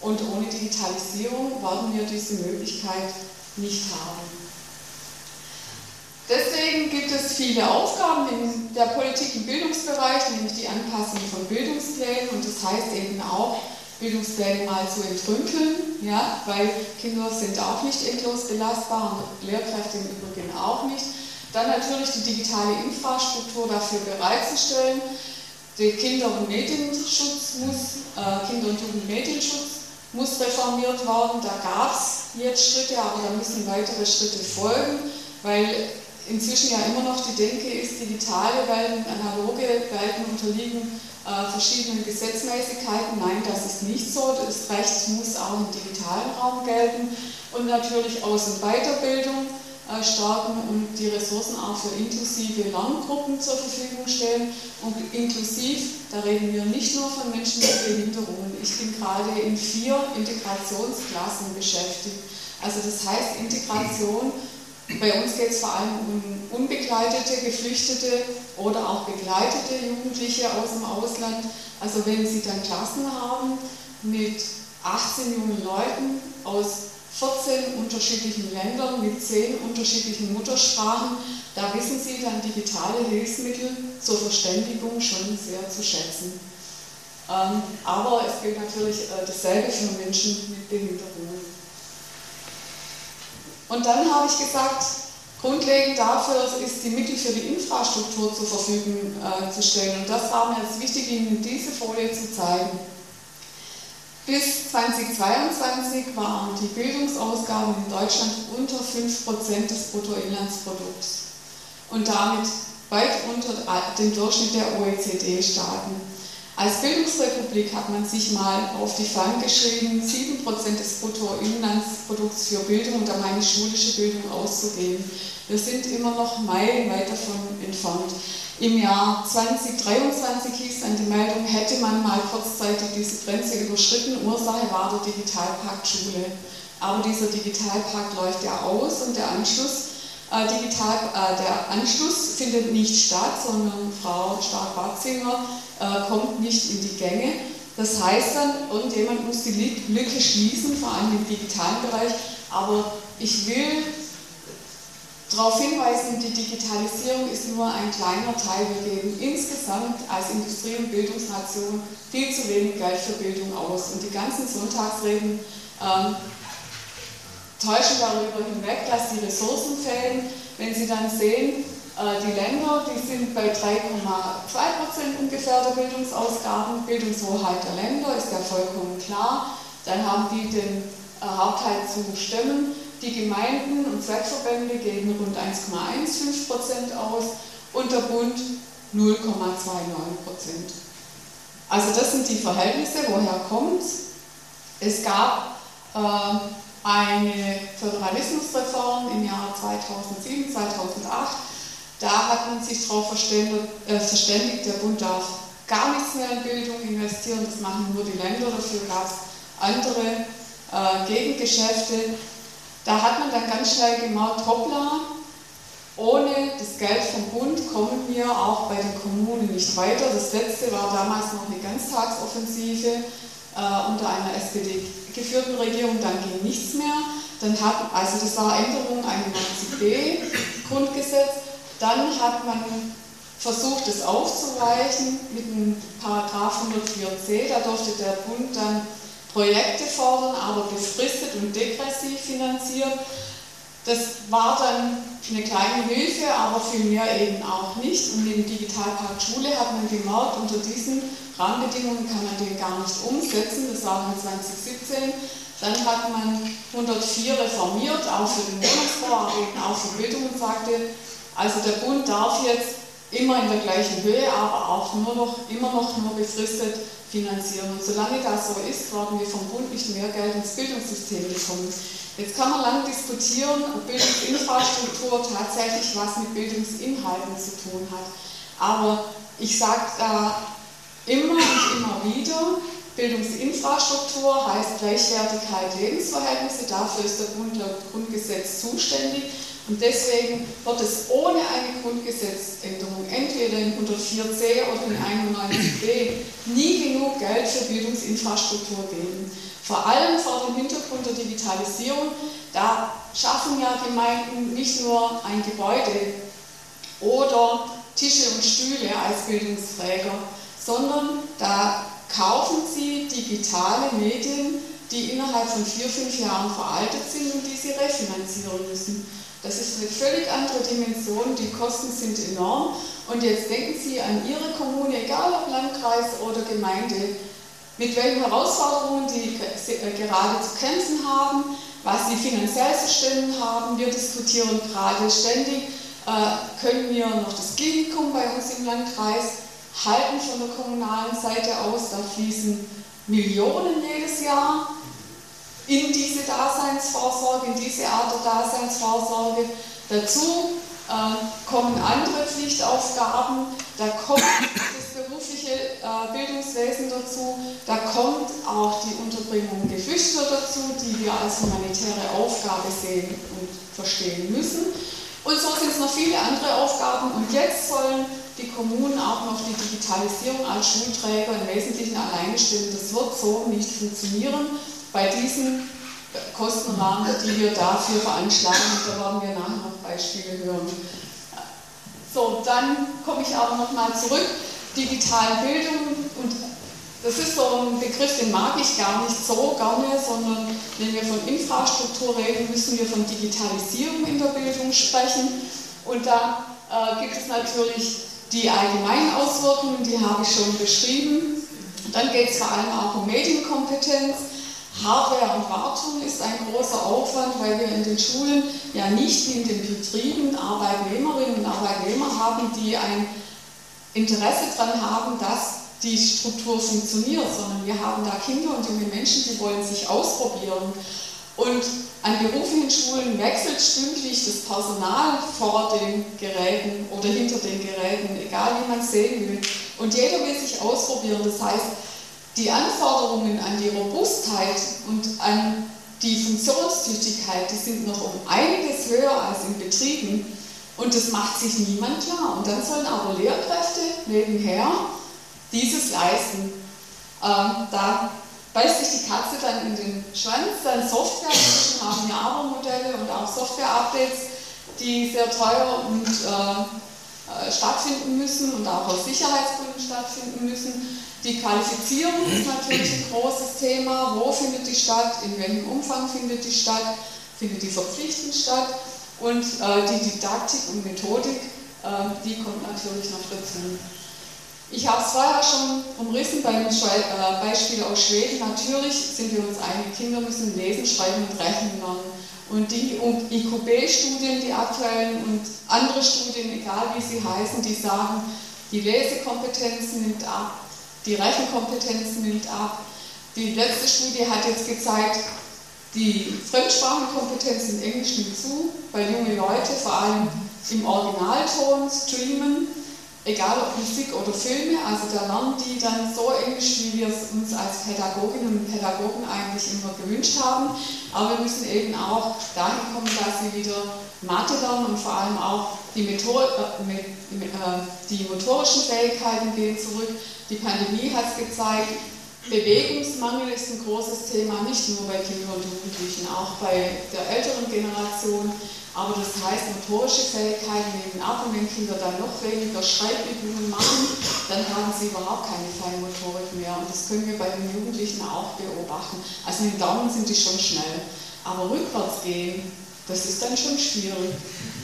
Und ohne Digitalisierung werden wir diese Möglichkeit nicht haben. Deswegen gibt es viele Aufgaben in der Politik im Bildungsbereich, nämlich die Anpassung von Bildungsplänen und das heißt eben auch, Bildungspläne mal zu entrümpeln, ja, weil Kinder sind auch nicht endlos belastbar und Lehrkräfte im Übrigen auch nicht. Dann natürlich die digitale Infrastruktur dafür bereitzustellen. Der Kinder- und Medienschutz muss, äh, Kinder- und Jugendmedienschutz muss reformiert werden. Da gab es jetzt Schritte, aber da müssen weitere Schritte folgen, weil inzwischen ja immer noch die Denke ist, digitale Welten, analoge Welten unterliegen äh, verschiedenen Gesetzmäßigkeiten. Nein, das ist nicht so. Das Recht muss auch im digitalen Raum gelten und natürlich Aus- und Weiterbildung äh, stärken und die Ressourcen auch für inklusive Lerngruppen zur Verfügung stellen. Und inklusiv, da reden wir nicht nur von Menschen mit Behinderungen. Ich bin gerade in vier Integrationsklassen beschäftigt. Also das heißt Integration bei uns geht es vor allem um unbegleitete, geflüchtete oder auch begleitete Jugendliche aus dem Ausland. Also wenn Sie dann Klassen haben mit 18 jungen Leuten aus 14 unterschiedlichen Ländern mit 10 unterschiedlichen Muttersprachen, da wissen Sie dann digitale Hilfsmittel zur Verständigung schon sehr zu schätzen. Ähm, aber es gilt natürlich äh, dasselbe für Menschen mit Behinderungen. Und dann habe ich gesagt, grundlegend dafür ist die Mittel für die Infrastruktur zur Verfügung äh, zu stellen. Und das war mir jetzt wichtig, Ihnen diese Folie zu zeigen. Bis 2022 waren die Bildungsausgaben in Deutschland unter 5% des Bruttoinlandsprodukts und damit weit unter dem Durchschnitt der OECD-Staaten. Als Bildungsrepublik hat man sich mal auf die Fahnen geschrieben, 7% des Bruttoinlandsprodukts für Bildung und da meine schulische Bildung auszugeben. Wir sind immer noch meilenweit davon entfernt. Im Jahr 2023 hieß dann die Meldung, hätte man mal kurzzeitig diese Grenze überschritten. Ursache war der Digitalpakt Schule. Aber dieser Digitalpakt läuft ja aus und der Anschluss äh, digital, äh, der Anschluss findet nicht statt, sondern Frau Stark-Batzinger äh, kommt nicht in die Gänge. Das heißt dann, irgendjemand muss die Lücke schließen, vor allem im digitalen Bereich. Aber ich will darauf hinweisen, die Digitalisierung ist nur ein kleiner Teil. Wir geben insgesamt als Industrie- und Bildungsnation viel zu wenig Geld für Bildung aus. Und die ganzen Sonntagsreden ähm, täuschen darüber hinweg, dass die Ressourcen fehlen. Wenn Sie dann sehen, die Länder, die sind bei 3,2% ungefähr der Bildungsausgaben. Bildungshoheit der Länder ist ja vollkommen klar. Dann haben die den äh, Hauptteil zu stemmen. Die Gemeinden und Zweckverbände geben rund 1,15% aus und der Bund 0,29% Also das sind die Verhältnisse. Woher kommt es? Es gab äh, eine Föderalismusreform im Jahr 2007, 2008. Da hat man sich darauf äh, verständigt, der Bund darf gar nichts mehr in Bildung investieren, das machen nur die Länder, dafür gab es andere äh, Gegengeschäfte. Da hat man dann ganz schnell gemerkt, hoppla, ohne das Geld vom Bund kommen wir auch bei den Kommunen nicht weiter. Das letzte war damals noch eine Ganztagsoffensive äh, unter einer SPD geführten Regierung, dann ging nichts mehr. Dann hat, also das war Änderung 91b Grundgesetz. Dann hat man versucht, es aufzuweichen mit dem Paragraph 104c. Da durfte der Bund dann Projekte fordern, aber befristet und degressiv finanziert. Das war dann eine kleine Hilfe, aber viel mehr eben auch nicht. Und im Digitalpakt Schule hat man gemerkt, unter diesen Rahmenbedingungen kann man den gar nicht umsetzen. Das war dann 2017. Dann hat man 104 reformiert, auch für den Wohnungsbau, aber eben auch für Bildung und sagte, also der Bund darf jetzt immer in der gleichen Höhe, aber auch nur noch, immer noch nur befristet finanzieren. Und solange das so ist, werden wir vom Bund nicht mehr Geld ins Bildungssystem bekommen. Jetzt kann man lange diskutieren, ob Bildungsinfrastruktur tatsächlich was mit Bildungsinhalten zu tun hat. Aber ich sage da immer und immer wieder, Bildungsinfrastruktur heißt Gleichwertigkeit, Lebensverhältnisse. Dafür ist der Bund laut Grundgesetz zuständig. Und deswegen wird es ohne eine Grundgesetzänderung, entweder in 104c oder in 91b, nie genug Geld für Bildungsinfrastruktur geben. Vor allem vor dem Hintergrund der Digitalisierung, da schaffen ja Gemeinden nicht nur ein Gebäude oder Tische und Stühle als Bildungsträger, sondern da kaufen sie digitale Medien, die innerhalb von vier, fünf Jahren veraltet sind und die sie refinanzieren müssen. Das ist eine völlig andere Dimension, die Kosten sind enorm. Und jetzt denken Sie an Ihre Kommune, egal ob Landkreis oder Gemeinde, mit welchen Herausforderungen die äh, gerade zu kämpfen haben, was sie finanziell zu stemmen haben. Wir diskutieren gerade ständig, äh, können wir noch das Klinikum bei uns im Landkreis halten von der kommunalen Seite aus. Da fließen Millionen jedes Jahr in diese Daseinsvorsorge, in diese Art der Daseinsvorsorge. Dazu äh, kommen andere Pflichtaufgaben, da kommt das berufliche äh, Bildungswesen dazu, da kommt auch die Unterbringung Geflüchteter dazu, die wir als humanitäre Aufgabe sehen und verstehen müssen. Und so sind es noch viele andere Aufgaben und jetzt sollen die Kommunen auch noch die Digitalisierung als Schulträger im Wesentlichen alleine. Das wird so nicht funktionieren bei diesen Kostenrahmen, die wir dafür veranschlagen. Da werden wir nachher noch Beispiele hören. So, dann komme ich aber nochmal zurück. Digitale Bildung und das ist so ein Begriff, den mag ich gar nicht so gerne, sondern wenn wir von Infrastruktur reden, müssen wir von Digitalisierung in der Bildung sprechen. Und da äh, gibt es natürlich die allgemeinen Auswirkungen, die habe ich schon beschrieben. Dann geht es vor allem auch um Medienkompetenz. Hardware und Wartung ist ein großer Aufwand, weil wir in den Schulen ja nicht wie in den Betrieben Arbeitnehmerinnen und Arbeitnehmer haben, die ein Interesse daran haben, dass die Struktur funktioniert, sondern wir haben da Kinder und junge Menschen, die wollen sich ausprobieren. Und an beruflichen Schulen wechselt stündlich das Personal vor den Geräten oder hinter den Geräten, egal wie man es sehen will. Und jeder will sich ausprobieren. Das heißt, die Anforderungen an die Robustheit und an die Funktionstüchtigkeit, die sind noch um einiges höher als in Betrieben. Und das macht sich niemand klar. Und dann sollen aber Lehrkräfte nebenher dieses leisten. Ähm, da beißt sich die Katze dann in den Schwanz, dann Software, inzwischen haben wir Aber-Modelle und auch Software-Updates, die sehr teuer und äh, äh, stattfinden müssen und auch aus Sicherheitsgründen stattfinden müssen. Die Qualifizierung ist natürlich ein großes Thema. Wo findet die statt? In welchem Umfang findet die statt? Findet die verpflichtend statt? Und äh, die Didaktik und Methodik, äh, die kommt natürlich noch dazu. Ich habe es vorher schon umrissen beim äh, Beispiel aus Schweden. Natürlich sind wir uns einig, Kinder müssen lesen, schreiben und rechnen lernen. Und die IQB-Studien, die aktuellen und andere Studien, egal wie sie heißen, die sagen, die Lesekompetenz nimmt ab, die Rechenkompetenz nimmt ab. Die letzte Studie hat jetzt gezeigt, die Fremdsprachenkompetenz in Englisch nimmt zu, weil junge Leute vor allem im Originalton streamen egal ob Musik oder Filme, also da lernen die dann so Englisch, wie wir es uns als Pädagoginnen und Pädagogen eigentlich immer gewünscht haben. Aber wir müssen eben auch dahin kommen, dass sie wieder Mathe lernen und vor allem auch die, Method äh, äh, die motorischen Fähigkeiten gehen zurück. Die Pandemie hat es gezeigt, Bewegungsmangel ist ein großes Thema, nicht nur bei Kindern und Jugendlichen, auch bei der älteren Generation. Aber das heißt, motorische Fähigkeiten nehmen ab und wenn Kinder dann noch weniger Schreibübungen machen, dann haben sie überhaupt keine Feinmotorik mehr. Und das können wir bei den Jugendlichen auch beobachten. Also mit Daumen sind die schon schnell. Aber rückwärts gehen, das ist dann schon schwierig.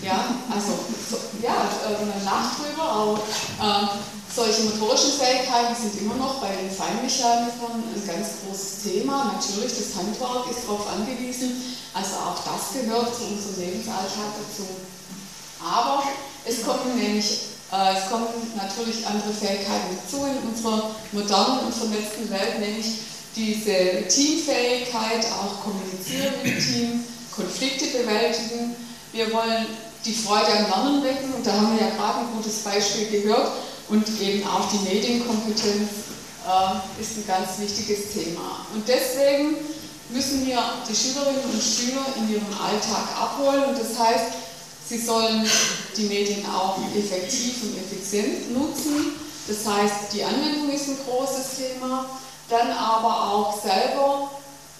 Ja, also, so, ja, äh, man lacht drüber, aber äh, solche motorischen Fähigkeiten sind immer noch bei den Feinmechanikern ein ganz großes Thema. Natürlich, das Handwerk ist darauf angewiesen, also auch das gehört zu unserem Lebensalltag dazu. Aber es kommen nämlich äh, es kommen natürlich andere Fähigkeiten dazu in unserer modernen und vernetzten Welt, nämlich diese Teamfähigkeit, auch kommunizieren im Team, Konflikte bewältigen. Wir wollen die Freude am Lernen wecken und da haben wir ja gerade ein gutes Beispiel gehört und eben auch die Medienkompetenz äh, ist ein ganz wichtiges Thema. Und deswegen müssen wir die Schülerinnen und Schüler in ihrem Alltag abholen. Und das heißt, sie sollen die Medien auch effektiv und effizient nutzen. Das heißt, die Anwendung ist ein großes Thema. Dann aber auch selber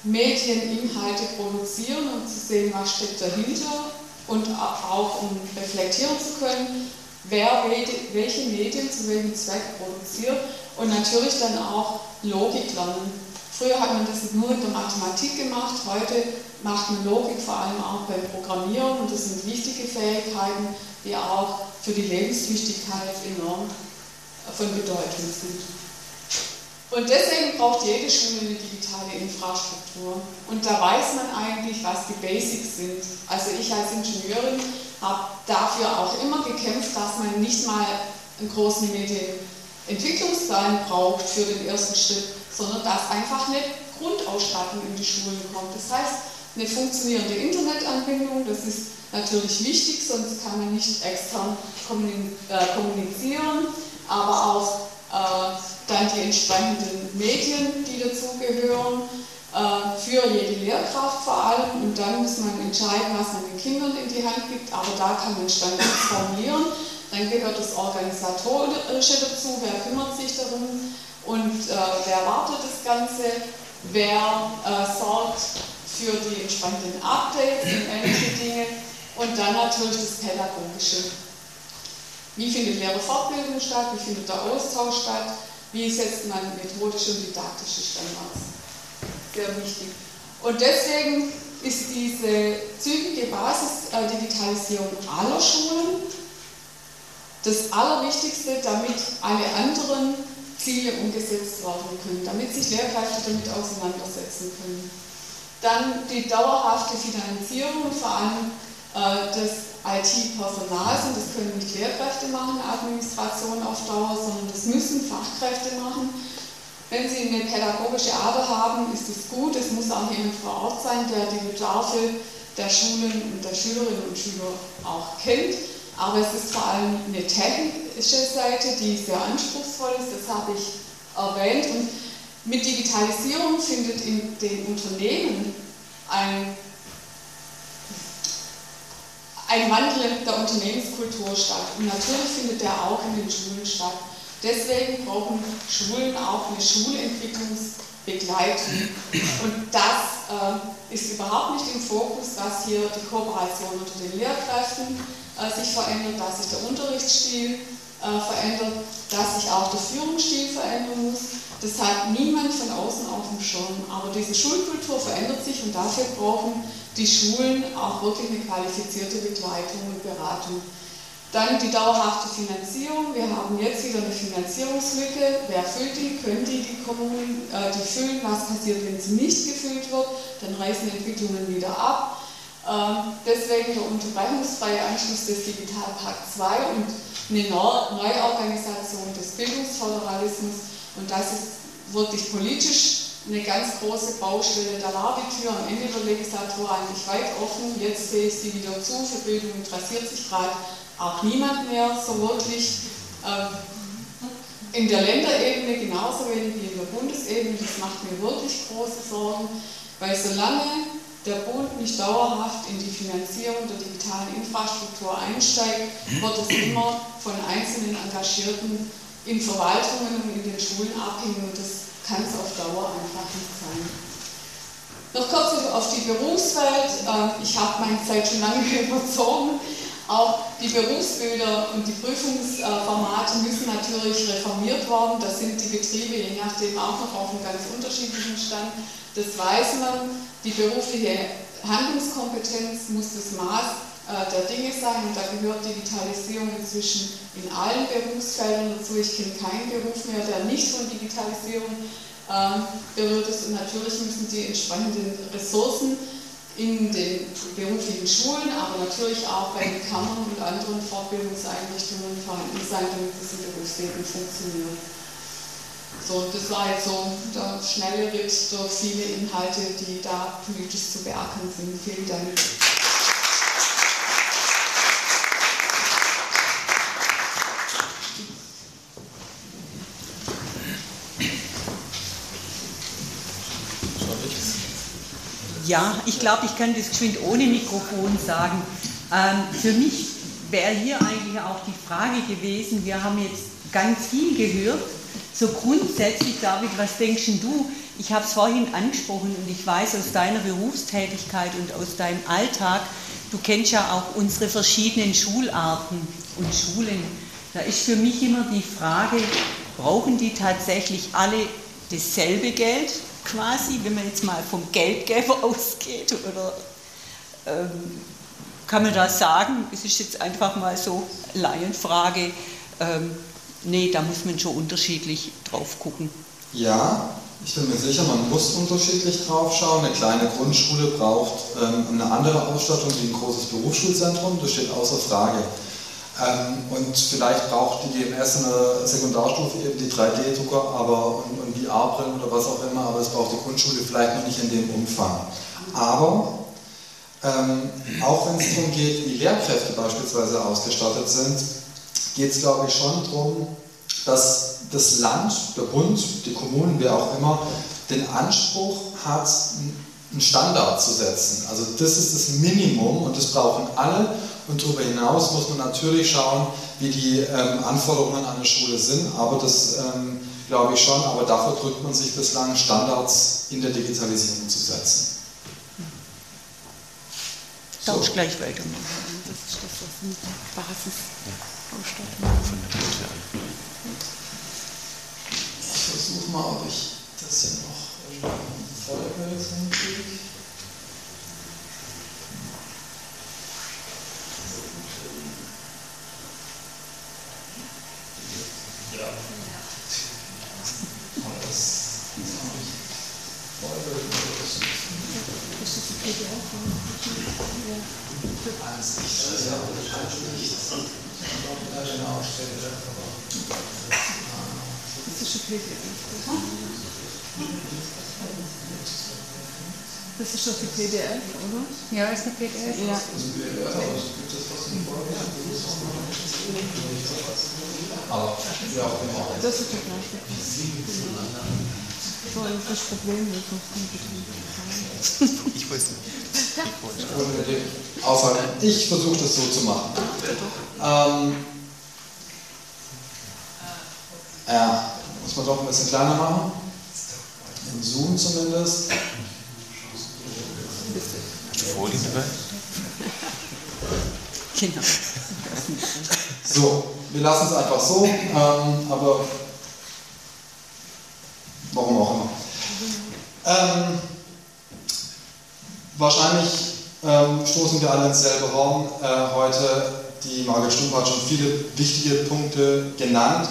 Medieninhalte produzieren und zu sehen, was steckt dahinter und auch um reflektieren zu können, wer welche Medien zu welchem Zweck produziert und natürlich dann auch Logik lernen. Früher hat man das nur in der Mathematik gemacht, heute macht man Logik vor allem auch beim Programmieren und das sind wichtige Fähigkeiten, die auch für die Lebenstüchtigkeit enorm von Bedeutung sind. Und deswegen braucht jede Schule eine digitale Infrastruktur. Und da weiß man eigentlich, was die Basics sind. Also ich als Ingenieurin habe dafür auch immer gekämpft, dass man nicht mal einen großen Medienentwicklungsplan braucht für den ersten Schritt, sondern dass einfach eine Grundausstattung in die Schulen kommt. Das heißt, eine funktionierende Internetanbindung, das ist natürlich wichtig, sonst kann man nicht extern äh, kommunizieren, aber auch dann die entsprechenden Medien, die dazugehören, äh, für jede Lehrkraft vor allem. Und dann muss man entscheiden, was man den Kindern in die Hand gibt, aber da kann man Standards formulieren. Dann gehört das Organisatorische dazu, wer kümmert sich darum, und äh, wer wartet das Ganze? Wer äh, sorgt für die entsprechenden Updates und ähnliche Dinge? Und dann natürlich das Pädagogische. Wie findet Lehrerfortbildung statt? Wie findet der Austausch statt? Wie setzt man methodische und didaktische Standards? Sehr wichtig. Und deswegen ist diese zügige Basisdigitalisierung aller Schulen das Allerwichtigste, damit alle anderen Ziele umgesetzt werden können, damit sich Lehrkräfte damit auseinandersetzen können. Dann die dauerhafte Finanzierung, vor allem äh, das IT-Personal sind. Das können nicht Lehrkräfte machen, Administration auf Dauer, sondern das müssen Fachkräfte machen. Wenn Sie eine pädagogische Ader haben, ist es gut. Es muss auch jemand vor Ort sein, der die Bedarfe der Schulen und der Schülerinnen und Schüler auch kennt. Aber es ist vor allem eine technische Seite, die sehr anspruchsvoll ist. Das habe ich erwähnt. Und mit Digitalisierung findet in den Unternehmen ein ein Wandel der Unternehmenskultur statt. Und natürlich findet der auch in den Schulen statt. Deswegen brauchen Schulen auch eine Schulentwicklungsbegleitung. Und das äh, ist überhaupt nicht im Fokus, dass hier die Kooperation unter den Lehrkräften äh, sich verändert, dass sich der Unterrichtsstil äh, verändert, dass sich auch der Führungsstil verändern muss. Das hat niemand von außen auf dem Schirm. Aber diese Schulkultur verändert sich und dafür brauchen die Schulen auch wirklich eine qualifizierte Begleitung und Beratung. Dann die dauerhafte Finanzierung. Wir haben jetzt wieder eine Finanzierungslücke. Wer füllt die? Können die die Kommunen äh, die füllen? Was passiert, wenn sie nicht gefüllt wird? Dann reißen Entwicklungen wieder ab. Ähm, deswegen der unterbrechungsfreie Anschluss des Digitalpakt 2 und eine Neuorganisation des Bildungsföderalismus. Und das ist wirklich politisch eine ganz große Baustelle. Da war die Tür am Ende der Legislatur eigentlich weit offen. Jetzt sehe ich sie wieder zu. Für Bildung interessiert sich gerade auch niemand mehr so wirklich. Ähm, in der Länderebene genauso wenig wie in der Bundesebene. Das macht mir wirklich große Sorgen, weil solange der Bund nicht dauerhaft in die Finanzierung der digitalen Infrastruktur einsteigt, wird es immer von einzelnen Engagierten in Verwaltungen und in den Schulen abhängen und das kann es auf Dauer einfach nicht sein. Noch kurz auf die Berufswelt. Ähm, ich habe meine Zeit schon lange überzogen. Auch die Berufsbilder und die Prüfungsformate müssen natürlich reformiert werden. Da sind die Betriebe je nachdem auch noch auf einem ganz unterschiedlichen Stand. Das weiß man. Die berufliche Handlungskompetenz muss das Maß der Dinge sein und da gehört Digitalisierung inzwischen in allen Berufsfeldern dazu. Ich kenne keinen Beruf mehr, der nicht von Digitalisierung ähm, berührt ist und natürlich müssen die entsprechenden Ressourcen in den beruflichen Schulen, aber natürlich auch bei den Kammern und anderen Fortbildungseinrichtungen vorhanden sein, damit es im Berufsleben funktioniert. So, das war jetzt so der schnelle Ritt durch viele Inhalte, die da politisch zu beackern sind. Vielen Dank. Ja, ich glaube, ich kann das geschwind ohne Mikrofon sagen. Ähm, für mich wäre hier eigentlich auch die Frage gewesen, wir haben jetzt ganz viel gehört. So grundsätzlich, David, was denkst du? Ich habe es vorhin angesprochen und ich weiß aus deiner Berufstätigkeit und aus deinem Alltag, du kennst ja auch unsere verschiedenen Schularten und Schulen. Da ist für mich immer die Frage, brauchen die tatsächlich alle dasselbe Geld? Quasi, wenn man jetzt mal vom Geldgeber ausgeht? Oder ähm, kann man da sagen, es ist jetzt einfach mal so Laienfrage, ähm, nee, da muss man schon unterschiedlich drauf gucken. Ja, ich bin mir sicher, man muss unterschiedlich drauf schauen. Eine kleine Grundschule braucht ähm, eine andere Ausstattung wie ein großes Berufsschulzentrum, das steht außer Frage. Ähm, und vielleicht braucht die GMS in der Sekundarstufe eben die 3D-Drucker aber, und, und VR-Brillen oder was auch immer, aber es braucht die Grundschule vielleicht noch nicht in dem Umfang. Aber ähm, auch wenn es darum geht, wie Lehrkräfte beispielsweise ausgestattet sind, geht es, glaube ich, schon darum, dass das Land, der Bund, die Kommunen, wer auch immer, den Anspruch hat, einen Standard zu setzen. Also das ist das Minimum und das brauchen alle und darüber hinaus muss man natürlich schauen, wie die ähm, Anforderungen an eine Schule sind, aber das ähm, glaube ich schon, aber dafür drückt man sich bislang, Standards in der Digitalisierung zu setzen. So. Darf gleich weitermachen? Das ist das, was mit der Ich versuche mal, ob ich das hier noch vor der Präsentation kriege. Das ist doch die PDF, oder? Ja, ist eine PDF. Ja. Aber ja, auch immer. Das ist die gleiche. So, das Problem ist noch Ich weiß nicht. Außer ich versuche das so zu machen. Ähm, ja, muss man doch ein bisschen kleiner machen. Im Zoom zumindest. Folie dabei? Genau. So, wir lassen es einfach so, ähm, aber warum auch immer. Ähm, wahrscheinlich ähm, stoßen wir alle ins selbe Horn äh, heute. Die Margit Stumpf hat schon viele wichtige Punkte genannt.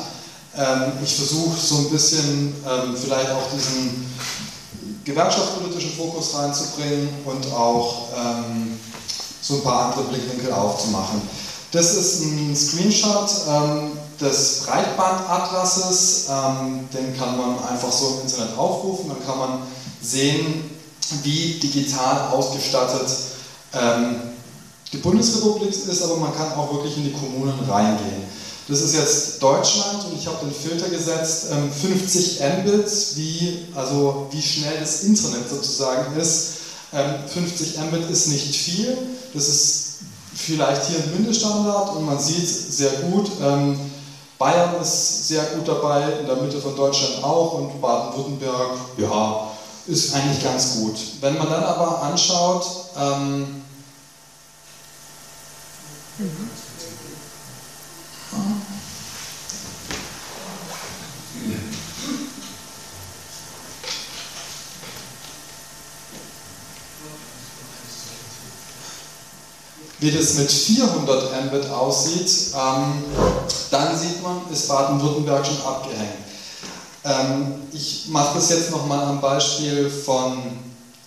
Ähm, ich versuche so ein bisschen ähm, vielleicht auch diesen gewerkschaftspolitischen Fokus reinzubringen und auch ähm, so ein paar andere Blickwinkel aufzumachen. Das ist ein Screenshot des Breitbandatlases, ähm, den kann man einfach so im Internet aufrufen, dann kann man sehen, wie digital ausgestattet die Bundesrepublik ist, aber man kann auch wirklich in die Kommunen reingehen. Das ist jetzt Deutschland und ich habe den Filter gesetzt, ähm, 50 Mbit, wie, also wie schnell das Internet sozusagen ist. Ähm, 50 Mbit ist nicht viel, das ist vielleicht hier ein Mindeststandard und man sieht sehr gut, ähm, Bayern ist sehr gut dabei, in der Mitte von Deutschland auch und Baden-Württemberg, ja, ist eigentlich ganz gut. Wenn man dann aber anschaut, ähm, wie das mit 400 Mbit aussieht, ähm, dann sieht man, ist Baden-Württemberg schon abgehängt. Ähm, ich mache das jetzt nochmal am Beispiel von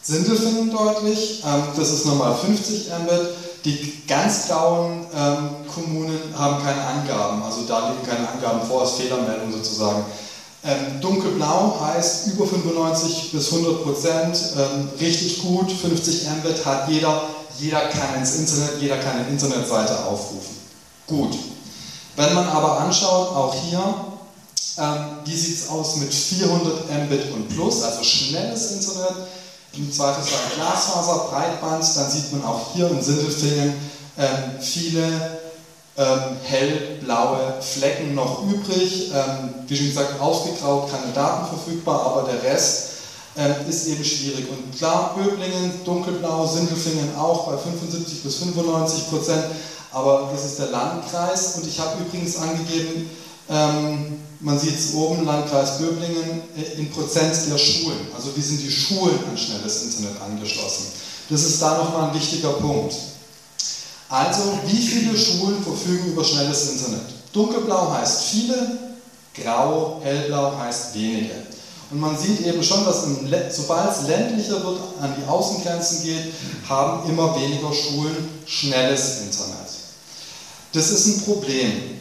Sindelfingen deutlich. Ähm, das ist nochmal 50 Mbit. Die ganz blauen ähm, Kommunen haben keine Angaben, also da liegen keine Angaben vor, als Fehlermeldung sozusagen. Ähm, dunkelblau heißt über 95 bis 100 Prozent, ähm, richtig gut, 50 Mbit hat jeder, jeder kann ins Internet, jeder kann eine Internetseite aufrufen. Gut. Wenn man aber anschaut, auch hier, ähm, wie sieht es aus mit 400 Mbit und plus, also schnelles Internet, im Zweifelsfall Glasfaser, Breitband, dann sieht man auch hier in Sindelfingen ähm, viele ähm, hellblaue Flecken noch übrig. Ähm, wie schon gesagt, ausgegraut, keine Daten verfügbar, aber der Rest ähm, ist eben schwierig. Und klar, Böblingen, dunkelblau, Sindelfingen auch bei 75 bis 95 Prozent, aber das ist der Landkreis. Und ich habe übrigens angegeben, ähm, man sieht es oben, Landkreis Böblingen, äh, in Prozent der Schulen. Also wie sind die Schulen an schnelles Internet angeschlossen? Das ist da nochmal ein wichtiger Punkt. Also, wie viele Schulen verfügen über schnelles Internet? Dunkelblau heißt viele, grau, hellblau heißt wenige. Und man sieht eben schon, dass sobald es ländlicher wird, an die Außengrenzen geht, haben immer weniger Schulen schnelles Internet. Das ist ein Problem.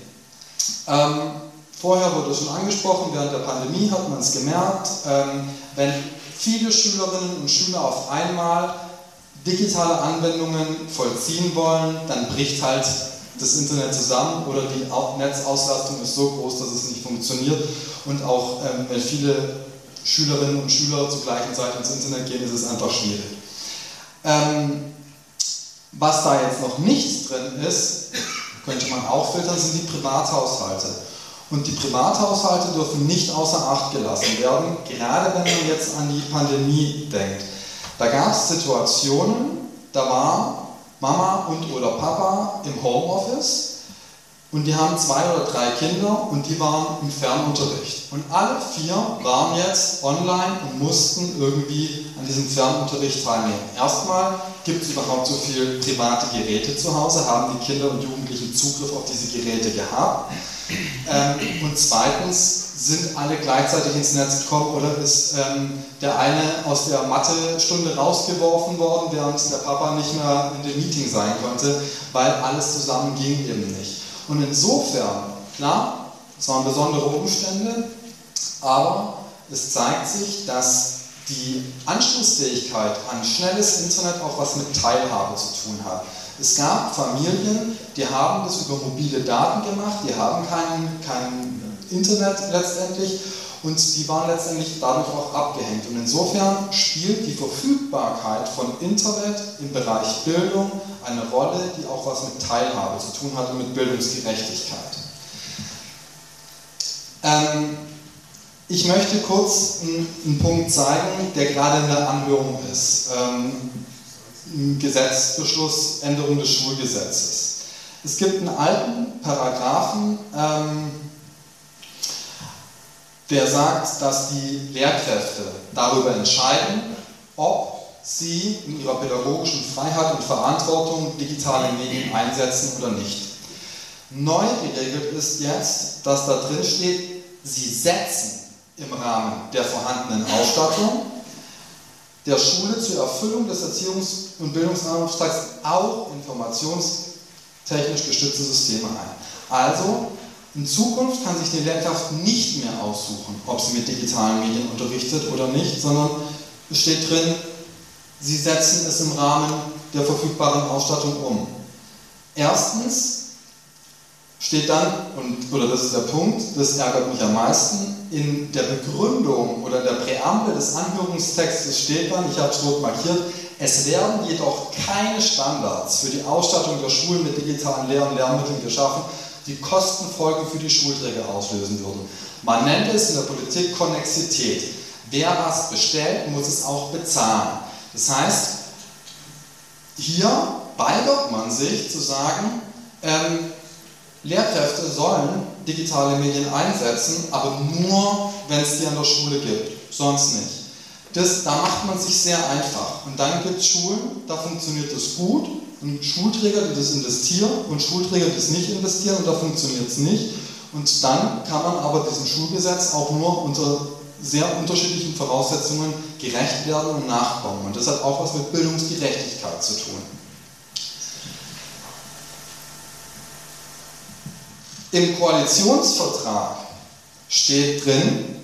Ähm, vorher wurde schon angesprochen, während der Pandemie hat man es gemerkt, ähm, wenn viele Schülerinnen und Schüler auf einmal digitale Anwendungen vollziehen wollen, dann bricht halt das Internet zusammen oder die Netzauslastung ist so groß, dass es nicht funktioniert. Und auch ähm, wenn viele Schülerinnen und Schüler zur gleichen Zeit ins Internet gehen, ist es einfach schwierig. Ähm, was da jetzt noch nicht drin ist, könnte man auch filtern, sind die Privathaushalte. Und die Privathaushalte dürfen nicht außer Acht gelassen werden, gerade wenn man jetzt an die Pandemie denkt. Da gab es Situationen, da war Mama und oder Papa im Homeoffice und die haben zwei oder drei Kinder und die waren im Fernunterricht. Und alle vier waren jetzt online und mussten irgendwie an diesem Fernunterricht teilnehmen. Erstmal gibt es überhaupt so viele private Geräte zu Hause, haben die Kinder und Jugendlichen Zugriff auf diese Geräte gehabt. Ähm, und zweitens, sind alle gleichzeitig ins Netz gekommen oder ist ähm, der eine aus der Mathe-Stunde rausgeworfen worden, während der Papa nicht mehr in dem Meeting sein konnte, weil alles zusammen ging eben nicht. Und insofern, klar, es waren besondere Umstände, aber es zeigt sich, dass die Anschlussfähigkeit an schnelles Internet auch was mit Teilhabe zu tun hat. Es gab Familien, die haben das über mobile Daten gemacht, die haben kein, kein Internet letztendlich und die waren letztendlich dadurch auch abgehängt. Und insofern spielt die Verfügbarkeit von Internet im Bereich Bildung eine Rolle, die auch was mit Teilhabe zu tun hat und mit Bildungsgerechtigkeit. Ähm, ich möchte kurz einen, Punkt zeigen, der gerade in der Anhörung ist. Ähm, Gesetzbeschluss, Änderung des Schulgesetzes. Es gibt einen alten Paragraphen, ähm, der sagt, dass die Lehrkräfte darüber entscheiden, ob sie in ihrer pädagogischen Freiheit und Verantwortung digitale Medien einsetzen oder nicht. Neu geregelt ist jetzt, dass da drin steht, sie setzen im Rahmen der vorhandenen Ausstattung der Schule zur Erfüllung des Erziehungs- und Bildungsauftrags auch informationstechnisch gestützte Systeme ein. Also in Zukunft kann sich die Lehrkraft nicht mehr aussuchen, ob sie mit digitalen Medien unterrichtet oder nicht, sondern es steht drin, sie setzen es im Rahmen der verfügbaren Ausstattung um. Erstens steht dann, und, oder das ist der Punkt, das ärgert mich am meisten, in der Begründung oder der Präambel des Anhörungstextes steht dann, ich habe es rot markiert, es werden jedoch keine Standards für die Ausstattung der Schulen mit digitalen Lehr- und Lernmitteln geschaffen, die Kostenfolgen für die Schulträger auslösen würden. Man nennt es in der Politik Konnexität. Wer was bestellt, muss es auch bezahlen. Das heißt, hier weigert man sich zu sagen, ähm, Lehrkräfte sollen digitale Medien einsetzen, aber nur, wenn es die an der Schule gibt, sonst nicht. Das, da macht man sich sehr einfach. Und dann gibt es Schulen, da funktioniert das gut, und Schulträger, die das investieren und Schulträger, die das nicht investieren und da funktioniert es nicht. Und dann kann man aber diesem Schulgesetz auch nur unter sehr unterschiedlichen Voraussetzungen gerecht werden und nachkommen. Und das hat auch was mit Bildungsgerechtigkeit zu tun. Im Koalitionsvertrag steht drin,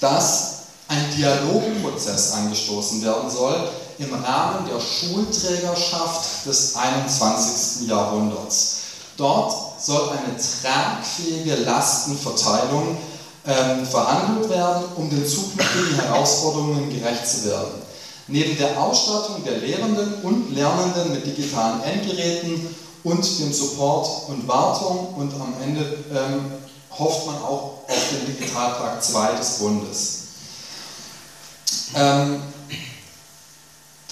dass ein Dialogprozess angestoßen werden soll im Rahmen der Schulträgerschaft des 21. Jahrhunderts. Dort soll eine tragfähige Lastenverteilung ähm, verhandelt werden, um den zukünftigen Herausforderungen gerecht zu werden. Neben der Ausstattung der Lehrenden und Lernenden mit digitalen Endgeräten und dem Support und Wartung und am Ende ähm, hofft man auch auf den Digitalpakt 2 des Bundes. Ähm,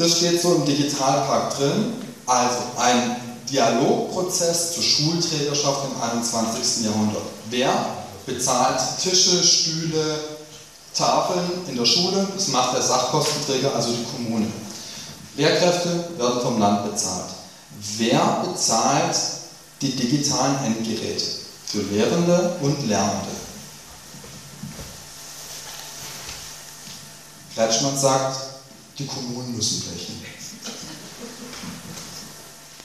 das steht so im Digitalpakt drin, also ein Dialogprozess zur Schulträgerschaft im 21. Jahrhundert. Wer bezahlt Tische, Stühle, Tafeln in der Schule? Das macht der Sachkostenträger, also die Kommune. Lehrkräfte werden vom Land bezahlt. Wer bezahlt die digitalen Endgeräte für Lehrende und Lernende? Kretschmann sagt, die Kommunen müssen brechen.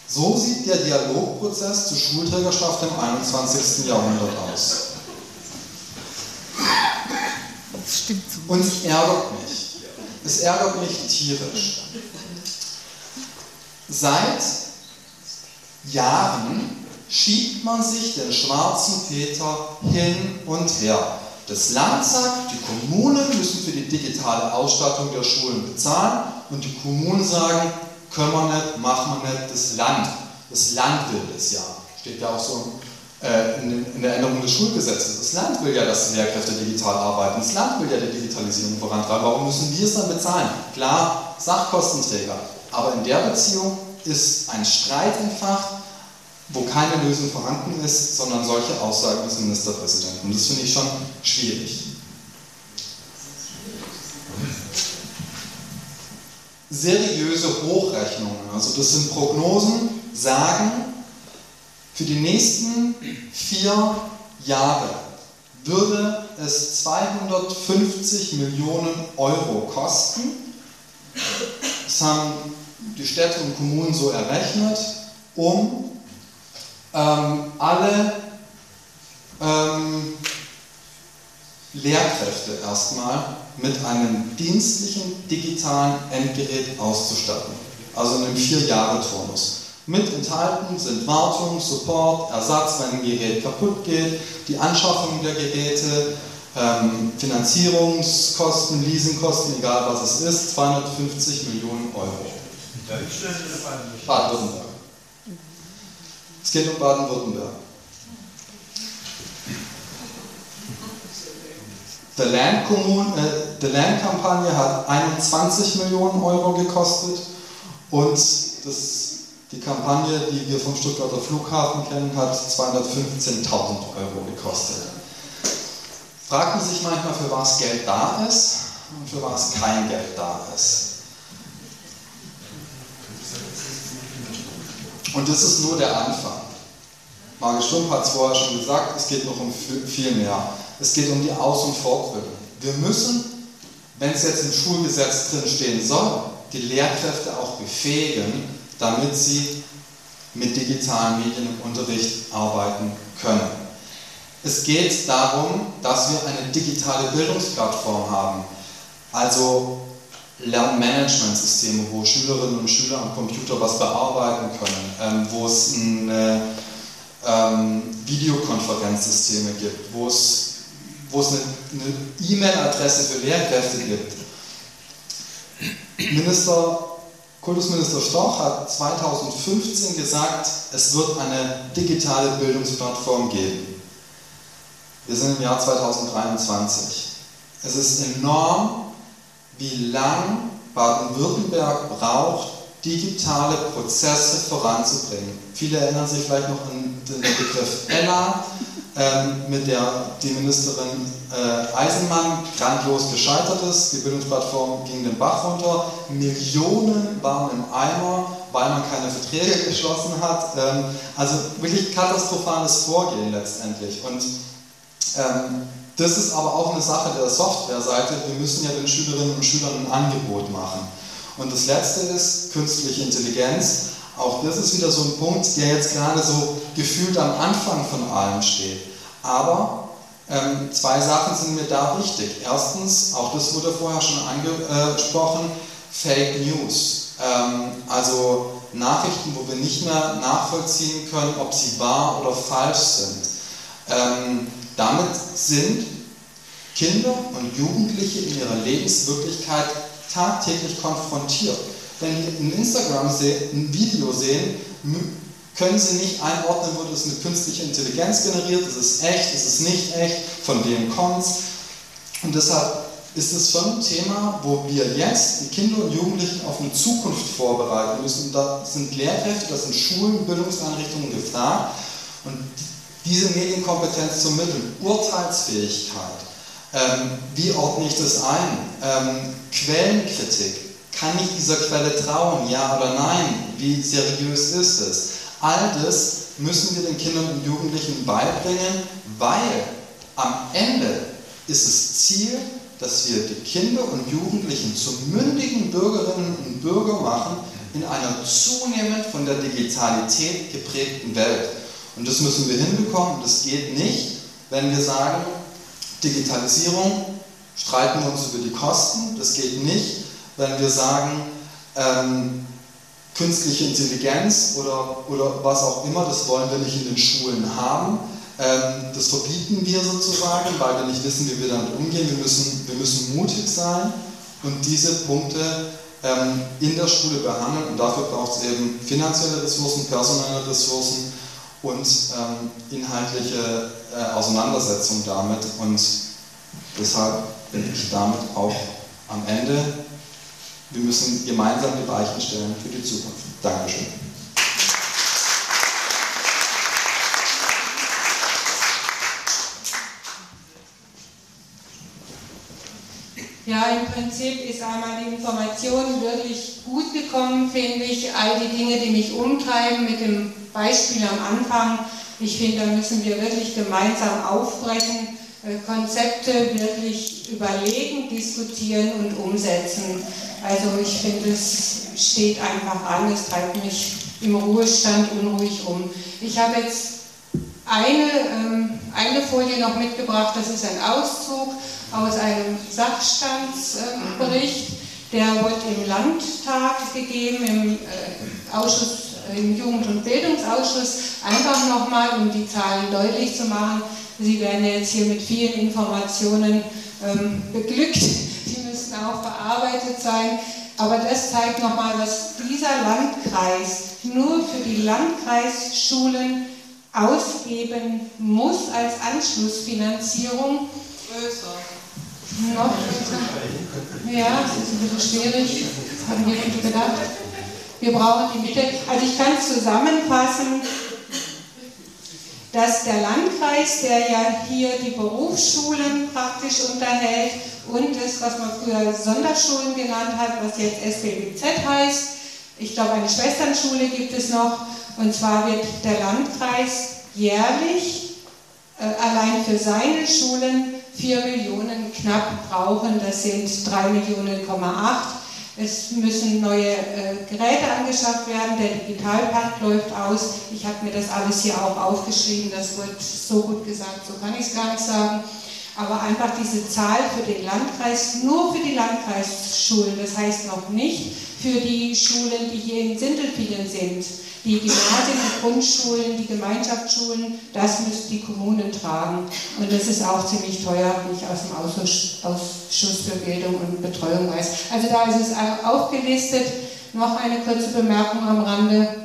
So sieht der Dialogprozess zur Schulträgerschaft im 21. Jahrhundert aus. Das stimmt so. Und es ärgert mich. Es ärgert mich tierisch. Seit Jahren schiebt man sich den schwarzen Peter hin und her. Das Land sagt, die Kommunen müssen für die digitale Ausstattung der Schulen bezahlen und die Kommunen sagen, können wir nicht, machen wir nicht, das Land. Das Land will das ja. Steht ja auch so äh, in, der Änderung des Schulgesetzes. Das Land will ja, dass die Lehrkräfte digital arbeiten. Das Land will ja die Digitalisierung vorantreiben. Warum müssen wir es dann bezahlen? Klar, Sachkostenträger. Aber in der Beziehung ist ein Streit entfacht, wo keine Lösung vorhanden ist, sondern solche Aussagen des Ministerpräsidenten. Und das finde ich schon schwierig. Seriöse Hochrechnungen, also das sind Prognosen, sagen, für die nächsten vier Jahre würde es 250 Millionen Euro kosten. Das haben die Städte und Kommunen so errechnet, um ähm, alle ähm, Lehrkräfte erstmal mit einem dienstlichen digitalen Endgerät auszustatten, also in einem Vier-Jahre-Turnus. Mit enthalten sind Wartung, Support, Ersatz, wenn ein Gerät kaputt geht, die Anschaffung der Geräte, ähm, Finanzierungskosten, Leasingkosten, egal was es ist, 250 Millionen Euro. Baden-Württemberg. Es geht um Baden-Württemberg. The Land, äh, The Land Kampagne hat 21 Millionen Euro gekostet und das die Kampagne, die wir vom Stuttgarter Flughafen kennen, hat 215.000 Euro gekostet. Fragt man sich manchmal, für was Geld da ist und für was kein Geld da ist. Und das ist nur der Anfang. Margit Stumpf hat es vorher schon gesagt, es geht noch um viel mehr. Es geht um die Aus- und Fortbildung. Wir müssen, wenn es jetzt im Schulgesetz drin stehen soll, die Lehrkräfte auch befähigen, damit sie mit digitalen Medien im Unterricht arbeiten können. Es geht darum, dass wir eine digitale Bildungsplattform haben, also Lernmanagementsysteme, wo Schülerinnen und Schüler am Computer was bearbeiten können, ähm, wo es eine, ähm, Videokonferenzsysteme gibt, wo es, wo es eine E-Mail-Adresse für Lehrkräfte gibt. Minister Kultusminister Storch hat 2015 gesagt, es wird eine digitale Bildungsplattform geben. Wir sind im Jahr 2023. Es ist enorm, wie lang Baden-Württemberg braucht, digitale Prozesse voranzubringen. Viele erinnern sich vielleicht noch an den Begriff ELA, ähm, mit der die Ministerin äh, Eisenmann grandios gescheitert ist. Die Bildungsplattform ging den Bach runter. Millionen waren im Eimer, weil man keine Verträge geschlossen hat. Ähm, also wirklich katastrophales Vorgehen letztendlich. Und ähm, das ist aber auch eine Sache der Softwareseite. Wir müssen ja den Schülerinnen und Schülern ein Angebot machen. Und das letzte ist künstliche Intelligenz. Auch das ist wieder so ein Punkt, der jetzt gerade so gefühlt am Anfang von allem steht. Aber ähm, zwei Sachen sind mir da wichtig. Erstens, auch das wurde vorher schon angesprochen, Fake News. Ähm, also Nachrichten, wo wir nicht mehr nachvollziehen können, ob sie wahr oder falsch sind. Ähm, damit sind Kinder und Jugendliche in ihrer Lebenswirklichkeit tagtäglich konfrontiert. Wenn Sie in Instagram ein Video sehen, können Sie nicht einordnen, wurde es mit künstlicher Intelligenz generiert, ist es echt, ist es nicht echt, von wem kommt es. Und deshalb ist es schon ein Thema, wo wir jetzt die Kinder und Jugendlichen auf eine Zukunft vorbereiten müssen. Und da sind Lehrkräfte, da sind Schulen, Bildungseinrichtungen gefragt. Und diese Medienkompetenz zu mitteln, Urteilsfähigkeit, ähm, wie ordne ich das ein, ähm, Quellenkritik, kann ich dieser Quelle trauen, ja oder nein? Wie seriös ist es? All das müssen wir den Kindern und Jugendlichen beibringen, weil am Ende ist es Ziel, dass wir die Kinder und Jugendlichen zu mündigen Bürgerinnen und Bürger machen in einer zunehmend von der Digitalität geprägten Welt. Und das müssen wir hinbekommen. Das geht nicht, wenn wir sagen, Digitalisierung, streiten wir uns über die Kosten. Das geht nicht, wenn wir sagen, ähm, künstliche Intelligenz oder, oder was auch immer, das wollen wir nicht in den Schulen haben. Ähm, das verbieten wir sozusagen, weil wir nicht wissen, wie wir damit umgehen. Wir müssen, wir müssen mutig sein und diese Punkte ähm, in der Schule behandeln. Und dafür braucht es eben finanzielle Ressourcen, personelle Ressourcen und ähm, inhaltliche äh, Auseinandersetzung damit. Und deshalb bin ich damit auch am Ende wir müssen gemeinsam die Weichen stellen für die Zukunft. Dankeschön. Ja, im Prinzip ist einmal die Information wirklich gut gekommen, finde ich. All die Dinge, die mich umtreiben, mit dem Beispiel am Anfang, Ich finde, da müssen wir wirklich gemeinsam aufbrechen, äh, Konzepte wirklich überlegen, diskutieren und umsetzen. Also ich finde, es steht einfach an, es treibt mich im Ruhestand unruhig um. Ich habe jetzt eine, ähm, eine Folie noch mitgebracht, das ist ein Auszug aus einem Sachstandsbericht, der wurde im Landtag gegeben, im äh, Ausschuss, im Jugend- und Bildungsausschuss, einfach nochmal, um die Zahlen deutlich zu machen. Sie werden jetzt hier mit vielen Informationen ähm, beglückt, die müssen auch bearbeitet sein. Aber das zeigt nochmal, was dieser Landkreis nur für die Landkreisschulen ausgeben muss als Anschlussfinanzierung. Größer. Noch größer. Ja, das ist ein bisschen schwierig. Das haben wir nicht gedacht. Wir brauchen die Mitte. Also ich kann zusammenfassen, dass der Landkreis, der ja hier die Berufsschulen praktisch unterhält und das, was man früher Sonderschulen genannt hat, was jetzt SBBZ heißt, ich glaube eine Schwesternschule gibt es noch, und zwar wird der Landkreis jährlich äh, allein für seine Schulen 4 Millionen knapp brauchen. Das sind 3 Millionen, es müssen neue äh, Geräte angeschafft werden, der Digitalpakt läuft aus. Ich habe mir das alles hier auch aufgeschrieben, das wird so gut gesagt, so kann ich es gar nicht sagen. Aber einfach diese Zahl für den Landkreis, nur für die Landkreisschulen, das heißt noch nicht für die Schulen, die hier in Sindelfingen sind die Gymnasien, die Grundschulen, die Gemeinschaftsschulen, das müssen die Kommunen tragen. Und das ist auch ziemlich teuer, wie ich aus dem Ausschuss, für Bildung und Betreuung weiß. Also da ist es aufgelistet. Noch eine kurze Bemerkung am Rande.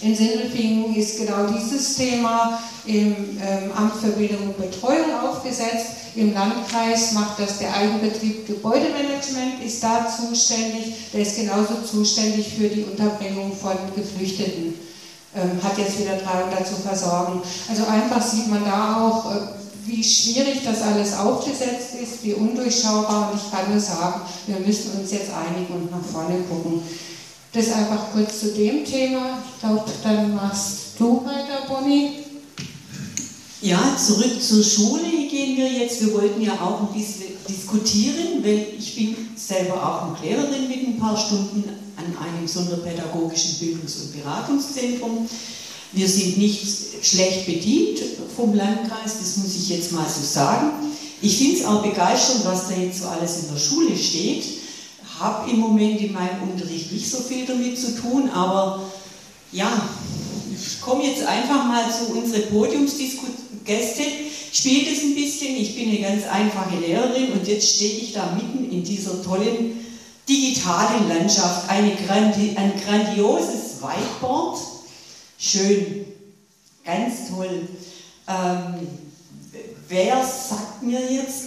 In Sindelfingen ist genau dieses Thema im ähm, Amt für Bildung und Betreuung aufgesetzt. Im Landkreis macht das der Eigenbetrieb Gebäudemanagement, ist da zuständig. Der ist genauso zuständig für die Unterbringung von Geflüchteten. Ähm, hat jetzt wieder 300 zu versorgen. Also einfach sieht man da auch, äh, wie schwierig das alles aufgesetzt ist, wie undurchschaubar. Und ich kann nur sagen, wir müssen uns jetzt einigen und nach vorne gucken. Das einfach kurz zu dem Thema. Ich glaube, dann machst du weiter, Bonnie. Ja, zurück zur Schule gehen wir jetzt. Wir wollten ja auch ein bisschen diskutieren, weil ich bin selber auch noch Lehrerin mit ein paar Stunden an einem sonderpädagogischen Bildungs- und Beratungszentrum. Wir sind nicht schlecht bedient vom Landkreis, das muss ich jetzt mal so sagen. Ich finde es auch begeisternd, was da jetzt so alles in der Schule steht habe im Moment in meinem Unterricht nicht so viel damit zu tun, aber ja, ich komme jetzt einfach mal zu unseren Podiumsgäste, spiele das ein bisschen. Ich bin eine ganz einfache Lehrerin und jetzt stehe ich da mitten in dieser tollen digitalen Landschaft. Eine Grandi ein grandioses Whiteboard, schön, ganz toll. Ähm, wer sagt mir jetzt,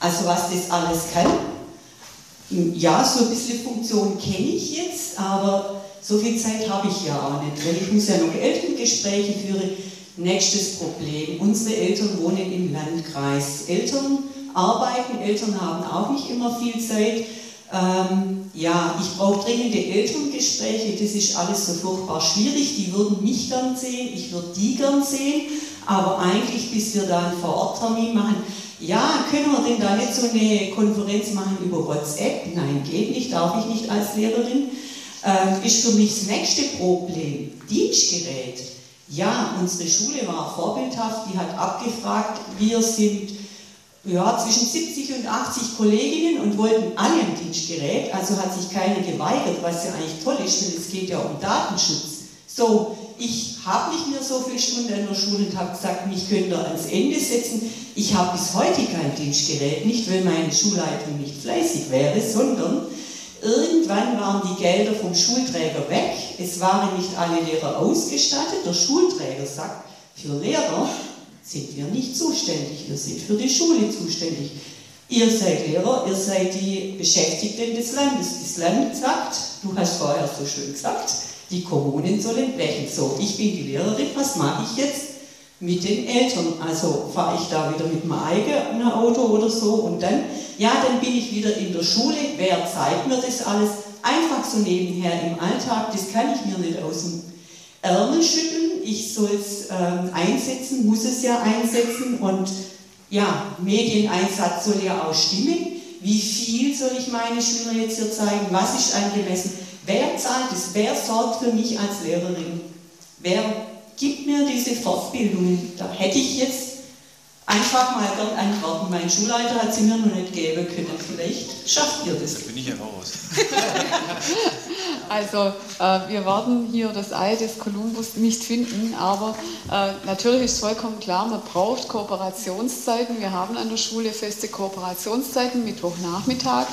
also was das alles kann? Ja, so ein bisschen Funktion kenne ich jetzt, aber so viel Zeit habe ich ja auch nicht, weil ich muss ja noch Elterngespräche führen. Nächstes Problem, unsere Eltern wohnen im Landkreis. Eltern arbeiten, Eltern haben auch nicht immer viel Zeit. Ähm, ja, ich brauche dringende Elterngespräche, das ist alles so furchtbar schwierig. Die würden mich gern sehen, ich würde die gern sehen, aber eigentlich, bis wir da einen Vororttermin machen, ja, können wir denn da nicht so eine Konferenz machen über WhatsApp? Nein, geht nicht, darf ich nicht als Lehrerin. Äh, ist für mich das nächste Problem. Dienstgerät. Ja, unsere Schule war vorbildhaft, die hat abgefragt, wir sind ja, zwischen 70 und 80 Kolleginnen und wollten alle ein Dienstgerät, also hat sich keine geweigert, was ja eigentlich toll ist, denn es geht ja um Datenschutz. So, ich habe nicht mehr so viele Stunden in der Schule und habe gesagt, mich könnt ihr ans Ende setzen. Ich habe bis heute kein Dienstgerät, nicht weil meine Schulleitung nicht fleißig wäre, sondern irgendwann waren die Gelder vom Schulträger weg. Es waren nicht alle Lehrer ausgestattet. Der Schulträger sagt, für Lehrer sind wir nicht zuständig, wir sind für die Schule zuständig. Ihr seid Lehrer, ihr seid die Beschäftigten des Landes. Das Land sagt, du hast vorher so schön gesagt, die Kommunen sollen blechen. So, ich bin die Lehrerin, was mache ich jetzt mit den Eltern? Also fahre ich da wieder mit meinem eigenen Auto oder so und dann, ja, dann bin ich wieder in der Schule. Wer zeigt mir das alles? Einfach so nebenher im Alltag, das kann ich mir nicht aus dem Ärmel schütteln, ich soll es ähm, einsetzen, muss es ja einsetzen und ja, Medieneinsatz soll ja auch stimmen. Wie viel soll ich meine Schüler jetzt hier zeigen? Was ist angemessen? Wer zahlt es? Wer sorgt für mich als Lehrerin? Wer gibt mir diese Fortbildungen? Da hätte ich jetzt einfach mal gern antworten. Mein Schulleiter hat sie mir noch nicht geben können. Vielleicht schafft ihr das. Da bin ich ja raus. also äh, wir werden hier das Ei des Kolumbus nicht finden, aber äh, natürlich ist vollkommen klar, man braucht Kooperationszeiten. Wir haben an der Schule feste Kooperationszeiten, Mittwochnachmittag.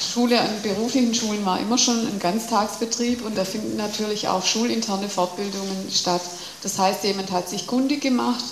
Schule an beruflichen Schulen war immer schon ein Ganztagsbetrieb und da finden natürlich auch schulinterne Fortbildungen statt. Das heißt, jemand hat sich kundig gemacht,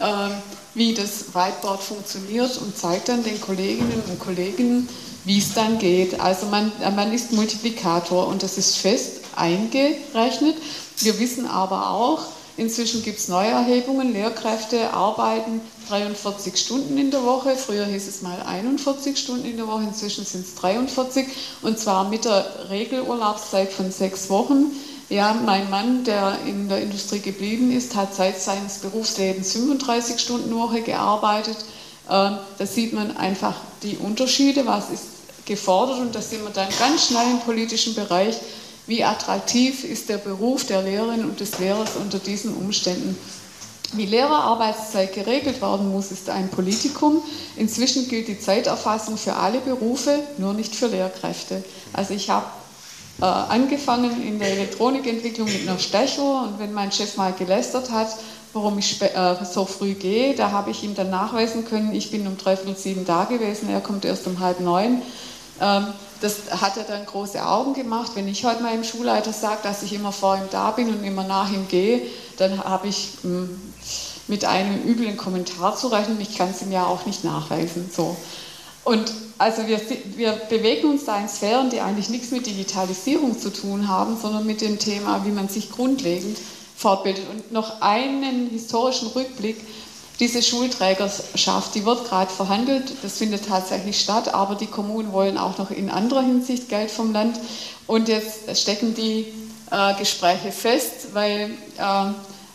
ähm, wie das Whiteboard funktioniert und zeigt dann den Kolleginnen und Kollegen, wie es dann geht. Also man, man ist Multiplikator und das ist fest eingerechnet. Wir wissen aber auch, inzwischen gibt es Neuerhebungen, Lehrkräfte arbeiten 43 Stunden in der Woche. Früher hieß es mal 41 Stunden in der Woche, inzwischen sind es 43 und zwar mit der Regelurlaubszeit von sechs Wochen. Ja, mein Mann, der in der Industrie geblieben ist, hat seit seines Berufslebens 35 Stunden Woche gearbeitet. Ähm, da sieht man einfach die Unterschiede, was ist gefordert und da sind wir dann ganz schnell im politischen Bereich. Wie attraktiv ist der Beruf der Lehrerin und des Lehrers unter diesen Umständen? Wie Lehrerarbeitszeit geregelt werden muss, ist ein Politikum. Inzwischen gilt die Zeiterfassung für alle Berufe, nur nicht für Lehrkräfte. Also ich habe äh, angefangen in der Elektronikentwicklung mit einer Stechuhr und wenn mein Chef mal gelästert hat, warum ich äh, so früh gehe, da habe ich ihm dann nachweisen können, ich bin um dreiviertel sieben da gewesen, er kommt erst um halb neun. Ähm, das hat er dann große Augen gemacht. Wenn ich heute meinem Schulleiter sage, dass ich immer vor ihm da bin und immer nach ihm gehe, dann habe ich hm, mit einem üblen Kommentar zu rechnen. Ich kann es ihm ja auch nicht nachweisen. So. Und also wir, wir bewegen uns da in Sphären, die eigentlich nichts mit Digitalisierung zu tun haben, sondern mit dem Thema, wie man sich grundlegend fortbildet. Und noch einen historischen Rückblick. Diese Schulträgerschaft, die wird gerade verhandelt, das findet tatsächlich statt, aber die Kommunen wollen auch noch in anderer Hinsicht Geld vom Land. Und jetzt stecken die äh, Gespräche fest, weil, äh,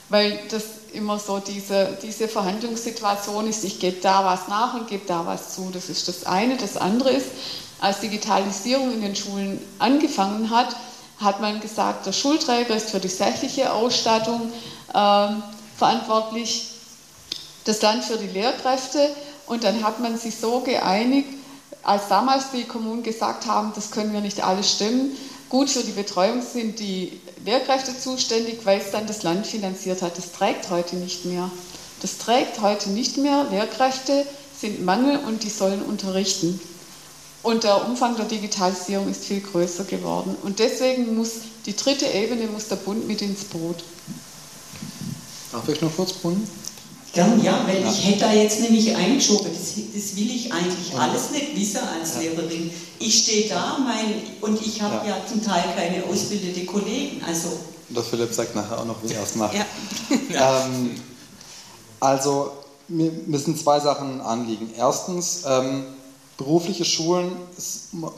weil das immer so diese, diese Verhandlungssituation ist, ich gebe da was nach und gebe da was zu. Das ist das eine. Das andere ist, als Digitalisierung in den Schulen angefangen hat, hat man gesagt, der Schulträger ist für die sächliche Ausstattung äh, verantwortlich, das Land für die Lehrkräfte. Und dann hat man sich so geeinigt, als damals die Kommunen gesagt haben, das können wir nicht alles stemmen, gut für die Betreuung sind die Lehrkräfte zuständig, weil es dann das Land finanziert hat. Das trägt heute nicht mehr. Das trägt heute nicht mehr. Lehrkräfte sind Mangel und die sollen unterrichten. Und der Umfang der Digitalisierung ist viel größer geworden. Und deswegen muss die dritte Ebene, muss der Bund mit ins Boot. Darf ich noch kurz, Brunnen? Gern, ja, weil ja. ich hätte da jetzt nämlich eingeschoben, das, das will ich eigentlich ja. alles nicht wissen als ja. Lehrerin. Ich stehe da mein, und ich habe ja. zum Teil keine ausgebildete Kollegen. Also der Philipp sagt nachher auch noch, wie er es macht. ähm, also mir müssen zwei Sachen anliegen. Erstens, ähm, berufliche Schulen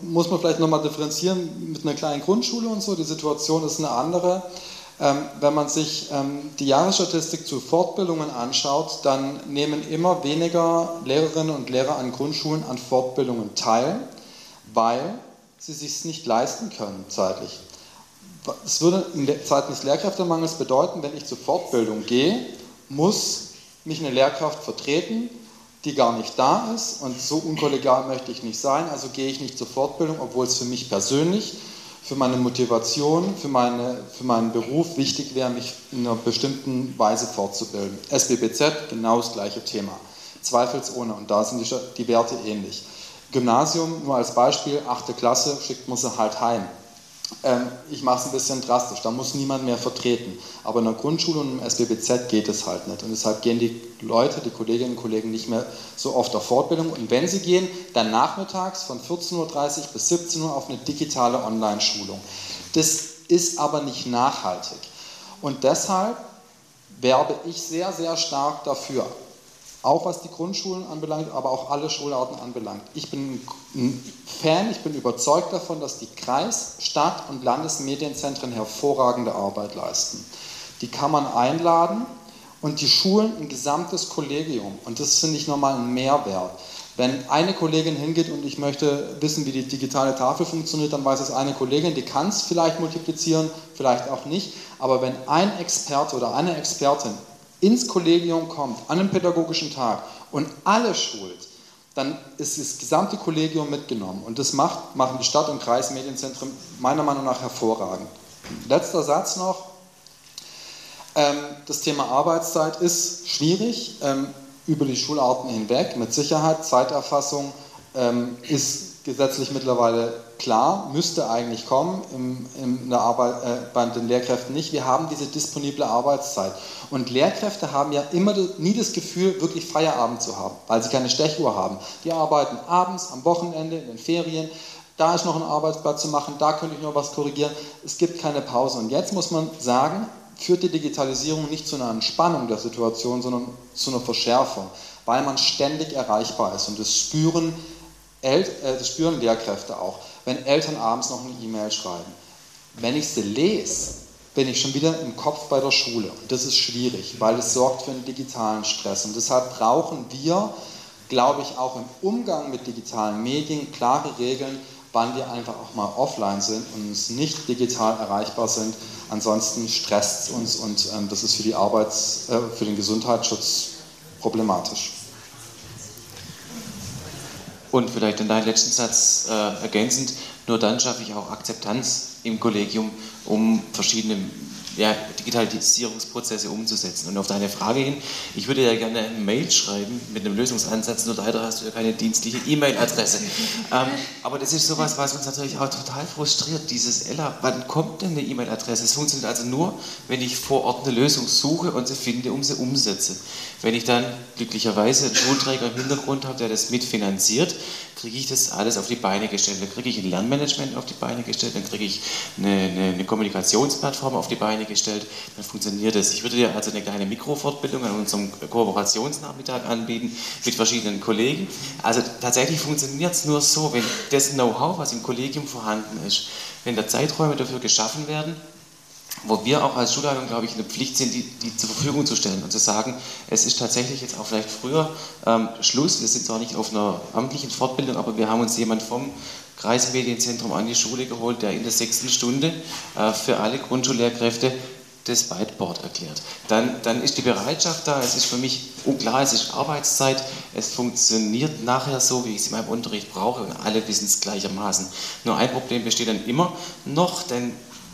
muss man vielleicht nochmal differenzieren mit einer kleinen Grundschule und so. Die Situation ist eine andere. Ähm, wenn man sich ähm, die Jahresstatistik zu Fortbildungen anschaut, dann nehmen immer weniger Lehrerinnen und Lehrer an Grundschulen an Fortbildungen teil, weil sie sich nicht leisten können zeitlich. Es würde in Zeiten des Lehrkräftemangels bedeuten, wenn ich zur Fortbildung gehe, muss mich eine Lehrkraft vertreten, die gar nicht da ist und so unkollegial möchte ich nicht sein, also gehe ich nicht zur Fortbildung, obwohl es für mich persönlich für meine Motivation, für, meine, für meinen Beruf wichtig wäre, mich in einer bestimmten Weise fortzubilden. SBBZ, genau das gleiche Thema. Zweifelsohne, und da sind die, die Werte ähnlich. Gymnasium, nur als Beispiel, 8. Klasse, schickt man sie halt heim. Ähm, ich mache es ein bisschen drastisch, da muss niemand mehr vertreten. Aber in der Grundschule und im SBBZ geht es halt nicht. Und deshalb gehen die Leute, die Kolleginnen und Kollegen nicht mehr so oft auf Fortbildung. Und wenn sie gehen, dann nachmittags von 14.30 Uhr bis 17 Uhr auf eine digitale Online-Schulung. Das ist aber nicht nachhaltig. Und deshalb werbe ich sehr, sehr stark dafür, auch was die Grundschulen anbelangt, aber auch alle Schularten anbelangt. Ich bin ein Fan, ich bin überzeugt davon, dass die Kreis-, Stadt- und Landesmedienzentren hervorragende Arbeit leisten. Die kann man einladen und die schulen ein gesamtes Kollegium. Und das finde ich nochmal ein Mehrwert. Wenn eine Kollegin hingeht und ich möchte wissen, wie die digitale Tafel funktioniert, dann weiß es eine Kollegin, die kann es vielleicht multiplizieren, vielleicht auch nicht. Aber wenn ein Experte oder eine Expertin ins Kollegium kommt, an einem pädagogischen Tag und alle schult, dann ist das gesamte Kollegium mitgenommen. Und das macht, machen die Stadt- und Kreismedienzentren meiner Meinung nach hervorragend. Letzter Satz noch. Ähm, das Thema Arbeitszeit ist schwierig ähm, über die Schularten hinweg. Mit Sicherheit, Zeiterfassung ähm, ist gesetzlich mittlerweile klar, müsste eigentlich kommen, im, der Arbeit, äh, bei den Lehrkräften nicht. Wir haben diese disponible Arbeitszeit. Und Lehrkräfte haben ja immer nie das Gefühl, wirklich Feierabend zu haben, weil sie keine Stechuhr haben. Die arbeiten abends, am Wochenende, in den Ferien. Da ist noch ein Arbeitsblatt zu machen, da könnte ich noch was korrigieren. Es gibt keine Pause. Und jetzt muss man sagen, führt die Digitalisierung nicht zu einer Entspannung der Situation, sondern zu einer Verschärfung, weil man ständig erreichbar ist. Und das spüren, El äh, das spüren Lehrkräfte auch, wenn Eltern abends noch eine E-Mail schreiben. Wenn ich sie lese, bin ich schon wieder im Kopf bei der Schule. Und das ist schwierig, weil es sorgt für einen digitalen Stress. Und deshalb brauchen wir, glaube ich, auch im Umgang mit digitalen Medien klare Regeln, wann wir einfach auch mal offline sind und uns nicht digital erreichbar sind. Ansonsten stresst es uns und ähm, das ist für, die Arbeits-, äh, für den Gesundheitsschutz problematisch. Und vielleicht in deinen letzten Satz äh, ergänzend, nur dann schaffe ich auch Akzeptanz im Kollegium, um verschiedene ja, Digitalisierungsprozesse umzusetzen. Und auf deine Frage hin, ich würde ja gerne eine Mail schreiben mit einem Lösungsansatz, nur leider hast du ja keine dienstliche E-Mail-Adresse. ähm, aber das ist sowas, was uns natürlich auch total frustriert, dieses Ella, wann kommt denn eine E-Mail-Adresse? Es funktioniert also nur, wenn ich vor Ort eine Lösung suche und sie finde, um sie umsetze. Wenn ich dann glücklicherweise einen Schulträger im Hintergrund habe, der das mitfinanziert, kriege ich das alles auf die Beine gestellt. Dann kriege ich ein Lernmanagement auf die Beine gestellt, dann kriege ich eine, eine, eine, Kommunikationsplattform auf die Beine gestellt, dann funktioniert das. Ich würde dir also eine kleine Mikrofortbildung an unserem Kooperationsnachmittag anbieten mit verschiedenen Kollegen. Also tatsächlich funktioniert es nur so, wenn das Know-how, was im Kollegium vorhanden ist, wenn da Zeiträume dafür geschaffen werden, wo wir auch als Schulleitung, glaube ich, eine Pflicht sind, die, die, zur Verfügung zu stellen und zu sagen, es ist tatsächlich jetzt auch vielleicht früher ähm, Schluss, wir sind zwar nicht auf einer amtlichen Fortbildung, aber wir haben uns jemand vom Kreismedienzentrum an die Schule geholt, der in der sechsten Stunde äh, für alle Grundschullehrkräfte das Whiteboard erklärt. Dann, dann ist die Bereitschaft da, es ist für mich unklar, es ist Arbeitszeit, es funktioniert nachher so, wie ich es in meinem Unterricht brauche und alle wissen es gleichermaßen. Nur ein Problem besteht dann immer noch, denn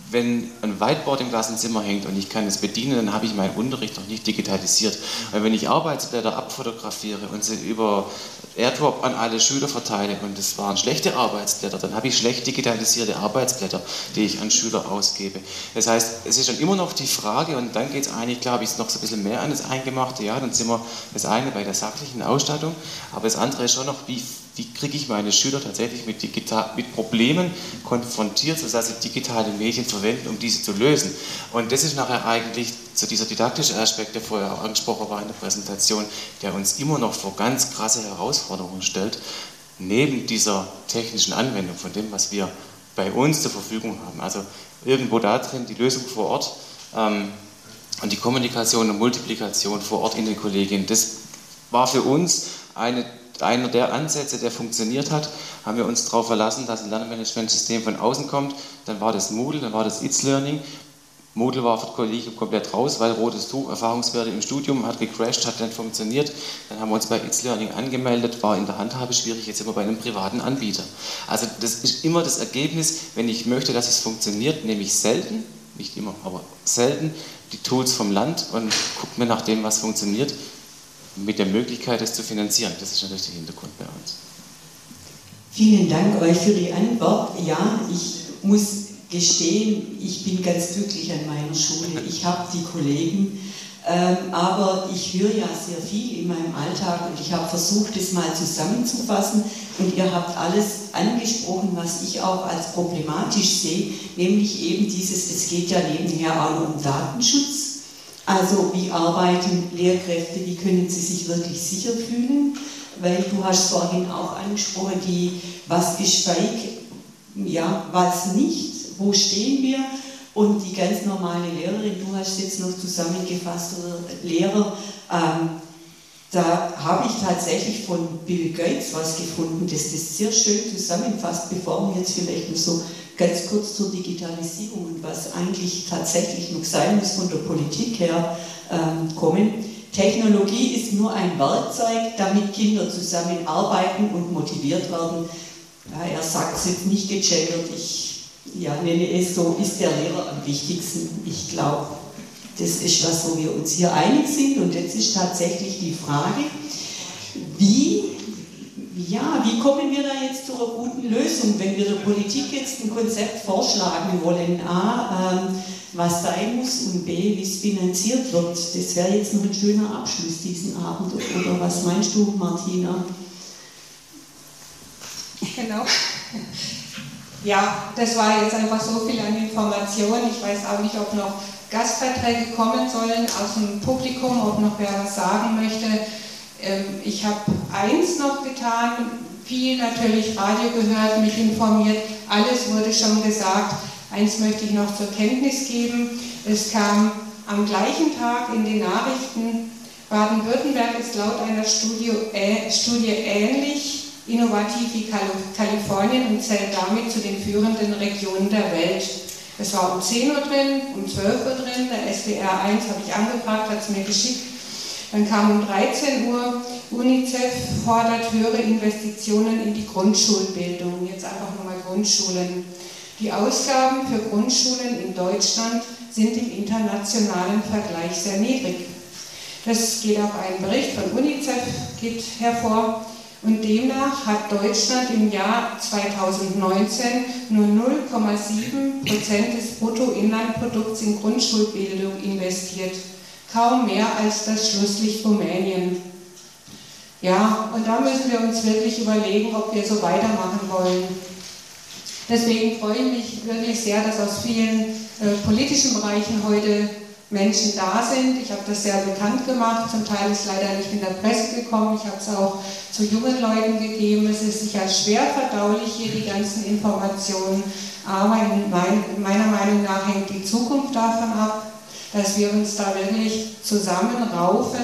wenn ein Whiteboard im Klassenzimmer hängt und ich kann es bedienen, dann habe ich meinen Unterricht noch nicht digitalisiert. Weil wenn ich Arbeitsblätter abfotografiere und sie über AirDrop an alle Schüler verteile und es waren schlechte Arbeitsblätter, dann habe ich schlecht digitalisierte Arbeitsblätter, die ich an Schüler ausgebe. Das heißt, es ist dann immer noch die Frage, und dann geht es eigentlich, glaube ich, noch so ein bisschen mehr an das Eingemachte. Ja, dann sind wir das eine bei der sachlichen Ausstattung, aber das andere ist schon noch, wie wie kriege ich meine Schüler tatsächlich mit, digital, mit Problemen konfrontiert, sodass sie digitale Medien verwenden, um diese zu lösen. Und das ist nachher eigentlich so dieser didaktische Aspekt, der vorher auch angesprochen war in der Präsentation, der uns immer noch vor ganz krasse Herausforderungen stellt, neben dieser technischen Anwendung von dem, was wir bei uns zur Verfügung haben. Also irgendwo da drin die Lösung vor Ort ähm, und die Kommunikation und Multiplikation vor Ort in den Kollegien, das war für uns eine einer der Ansätze, der funktioniert hat, haben wir uns darauf verlassen, dass ein Lernmanagementsystem von außen kommt. Dann war das Moodle, dann war das It's Learning. Moodle war für das Kollegium komplett raus, weil rotes Tuch, Erfahrungswerte im Studium, hat gecrashed, hat nicht funktioniert. Dann haben wir uns bei It's Learning angemeldet, war in der Handhabe schwierig, jetzt sind wir bei einem privaten Anbieter. Also das ist immer das Ergebnis, wenn ich möchte, dass es funktioniert, nehme ich selten, nicht immer, aber selten, die Tools vom Land und gucke mir nach dem, was funktioniert mit der Möglichkeit, es zu finanzieren. Das ist natürlich der Hintergrund bei uns. Vielen Dank euch für die Antwort. Ja, ich muss gestehen, ich bin ganz glücklich an meiner Schule. Ich habe die Kollegen, ähm, aber ich höre ja sehr viel in meinem Alltag und ich habe versucht, das mal zusammenzufassen und ihr habt alles angesprochen, was ich auch als problematisch sehe, nämlich eben dieses, es geht ja nebenher auch um Datenschutz also wie arbeiten Lehrkräfte, wie können sie sich wirklich sicher fühlen? Weil du hast vorhin auch angesprochen, die, was ist ja, was nicht, wo stehen wir? Und die ganz normale Lehrerin, du hast jetzt noch zusammengefasst, oder Lehrer, ähm, da habe ich tatsächlich von Bill Gates was gefunden, das das sehr schön zusammenfasst, bevor wir jetzt vielleicht noch so ganz kurz zur Digitalisierung und was eigentlich tatsächlich noch sein muss von der Politik her ähm, kommen. Technologie ist nur ein Werkzeug, damit Kinder zusammenarbeiten und motiviert werden. Ja, er sagt es jetzt nicht gegendert, ich ja, nenne es so, ist der Lehrer am wichtigsten. Ich glaube, das ist was, wo wir uns hier einig sind. Und jetzt ist tatsächlich die Frage, wie, ja, wie kommen wir da jetzt zu einer guten Lösung, wenn wir der Politik jetzt ein Konzept vorschlagen wollen? A, ähm, was sein muss und B, wie es finanziert wird. Das wäre jetzt noch ein schöner Abschluss diesen Abend. Oder was meinst du, Martina? Genau. Ja, das war jetzt einfach so viel an Informationen. Ich weiß auch nicht, ob noch Gastbeiträge kommen sollen aus dem Publikum, ob noch wer was sagen möchte. Ähm, ich habe eins noch getan, viel natürlich Radio gehört, mich informiert, alles wurde schon gesagt. Eins möchte ich noch zur Kenntnis geben. Es kam am gleichen Tag in den Nachrichten, Baden-Württemberg ist laut einer Studie, äh, Studie ähnlich innovativ wie Kalifornien und zählt damit zu den führenden Regionen der Welt. Es war um 10 Uhr drin, um 12 Uhr drin, der SWR 1 habe ich angefragt, hat es mir geschickt. Dann kam um 13 Uhr, UNICEF fordert höhere Investitionen in die Grundschulbildung, jetzt einfach nur mal Grundschulen. Die Ausgaben für Grundschulen in Deutschland sind im internationalen Vergleich sehr niedrig. Das geht auf einen Bericht von UNICEF geht hervor. Und demnach hat Deutschland im Jahr 2019 nur 0,7 Prozent des Bruttoinlandprodukts in Grundschulbildung investiert. Kaum mehr als das Schlusslicht Rumänien. Ja, und da müssen wir uns wirklich überlegen, ob wir so weitermachen wollen. Deswegen freue ich mich wirklich sehr, dass aus vielen äh, politischen Bereichen heute Menschen da sind. Ich habe das sehr bekannt gemacht. Zum Teil ist leider nicht in der Presse gekommen. Ich habe es auch zu jungen Leuten gegeben. Es ist sicher schwer verdaulich hier die ganzen Informationen. Aber in mein, meiner Meinung nach hängt die Zukunft davon ab, dass wir uns da wirklich zusammenraufen,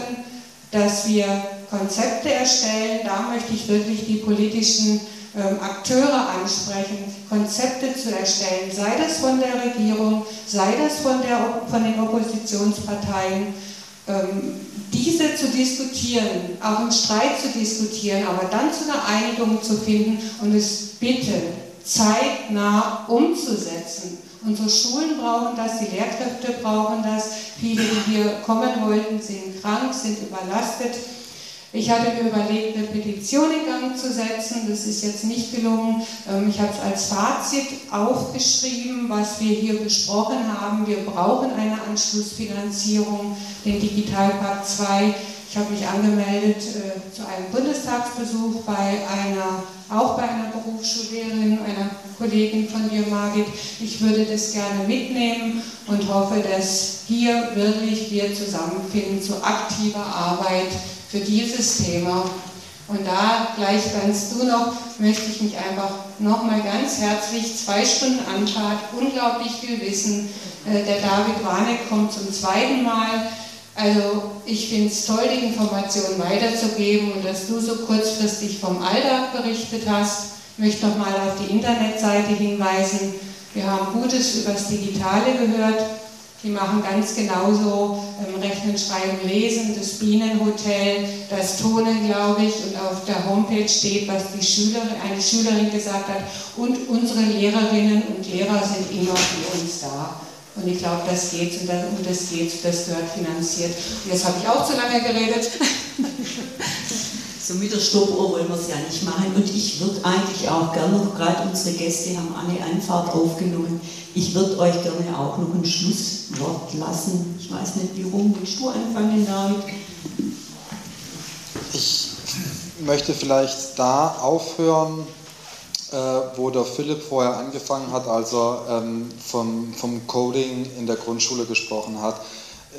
dass wir Konzepte erstellen. Da möchte ich wirklich die politischen ähm, Akteure ansprechen, Konzepte zu erstellen, sei das von der Regierung, sei das von, der, von den Oppositionsparteien, ähm, diese zu diskutieren, auch im Streit zu diskutieren, aber dann zu einer Einigung zu finden und es bitte zeitnah umzusetzen. Unsere Schulen brauchen das, die Lehrkräfte brauchen das, viele, die hier kommen wollten, sind krank, sind überlastet. Ich hatte mir überlegt, eine Petition in Gang zu setzen. Das ist jetzt nicht gelungen. Ähm, ich habe es als Fazit aufgeschrieben, was wir hier besprochen haben. Wir brauchen eine Anschlussfinanzierung, den Digitalpakt 2. Ich habe mich angemeldet äh, zu einem Bundestagsbesuch bei einer, auch bei einer Berufsschullehrerin, einer Kollegin von dir, Margit. Ich würde das gerne mitnehmen und hoffe, dass hier wirklich wir zusammenfinden zu aktiver Arbeit für dieses Thema. Und da gleich kannst du noch, möchte ich mich einfach nochmal ganz herzlich, zwei Stunden Anfahrt, unglaublich viel Wissen. Äh, der David Warneck kommt zum zweiten Mal. Also ich finde es toll, die Informationen weiterzugeben und dass du so kurzfristig vom Alltag berichtet hast. Ich möchte nochmal auf die Internetseite hinweisen. Wir haben Gutes über das Digitale gehört. Die machen ganz genauso ähm, Rechnen, Schreiben, Lesen, das Bienenhotel, das Tonen, glaube ich, und auf der Homepage steht, was die Schülerin, eine Schülerin gesagt hat. Und unsere Lehrerinnen und Lehrer sind immer für uns da. Und ich glaube, das geht und das, und das geht, das gehört finanziert. Und jetzt habe ich auch zu lange geredet. So mit der Stoppuhr wollen wir es ja nicht machen. Und ich würde eigentlich auch gerne noch, gerade unsere Gäste haben alle Anfahrt aufgenommen, ich würde euch gerne auch noch ein Schlusswort lassen. Ich weiß nicht, wie rum willst du anfangen, David? Ich möchte vielleicht da aufhören, äh, wo der Philipp vorher angefangen hat, als er ähm, vom, vom Coding in der Grundschule gesprochen hat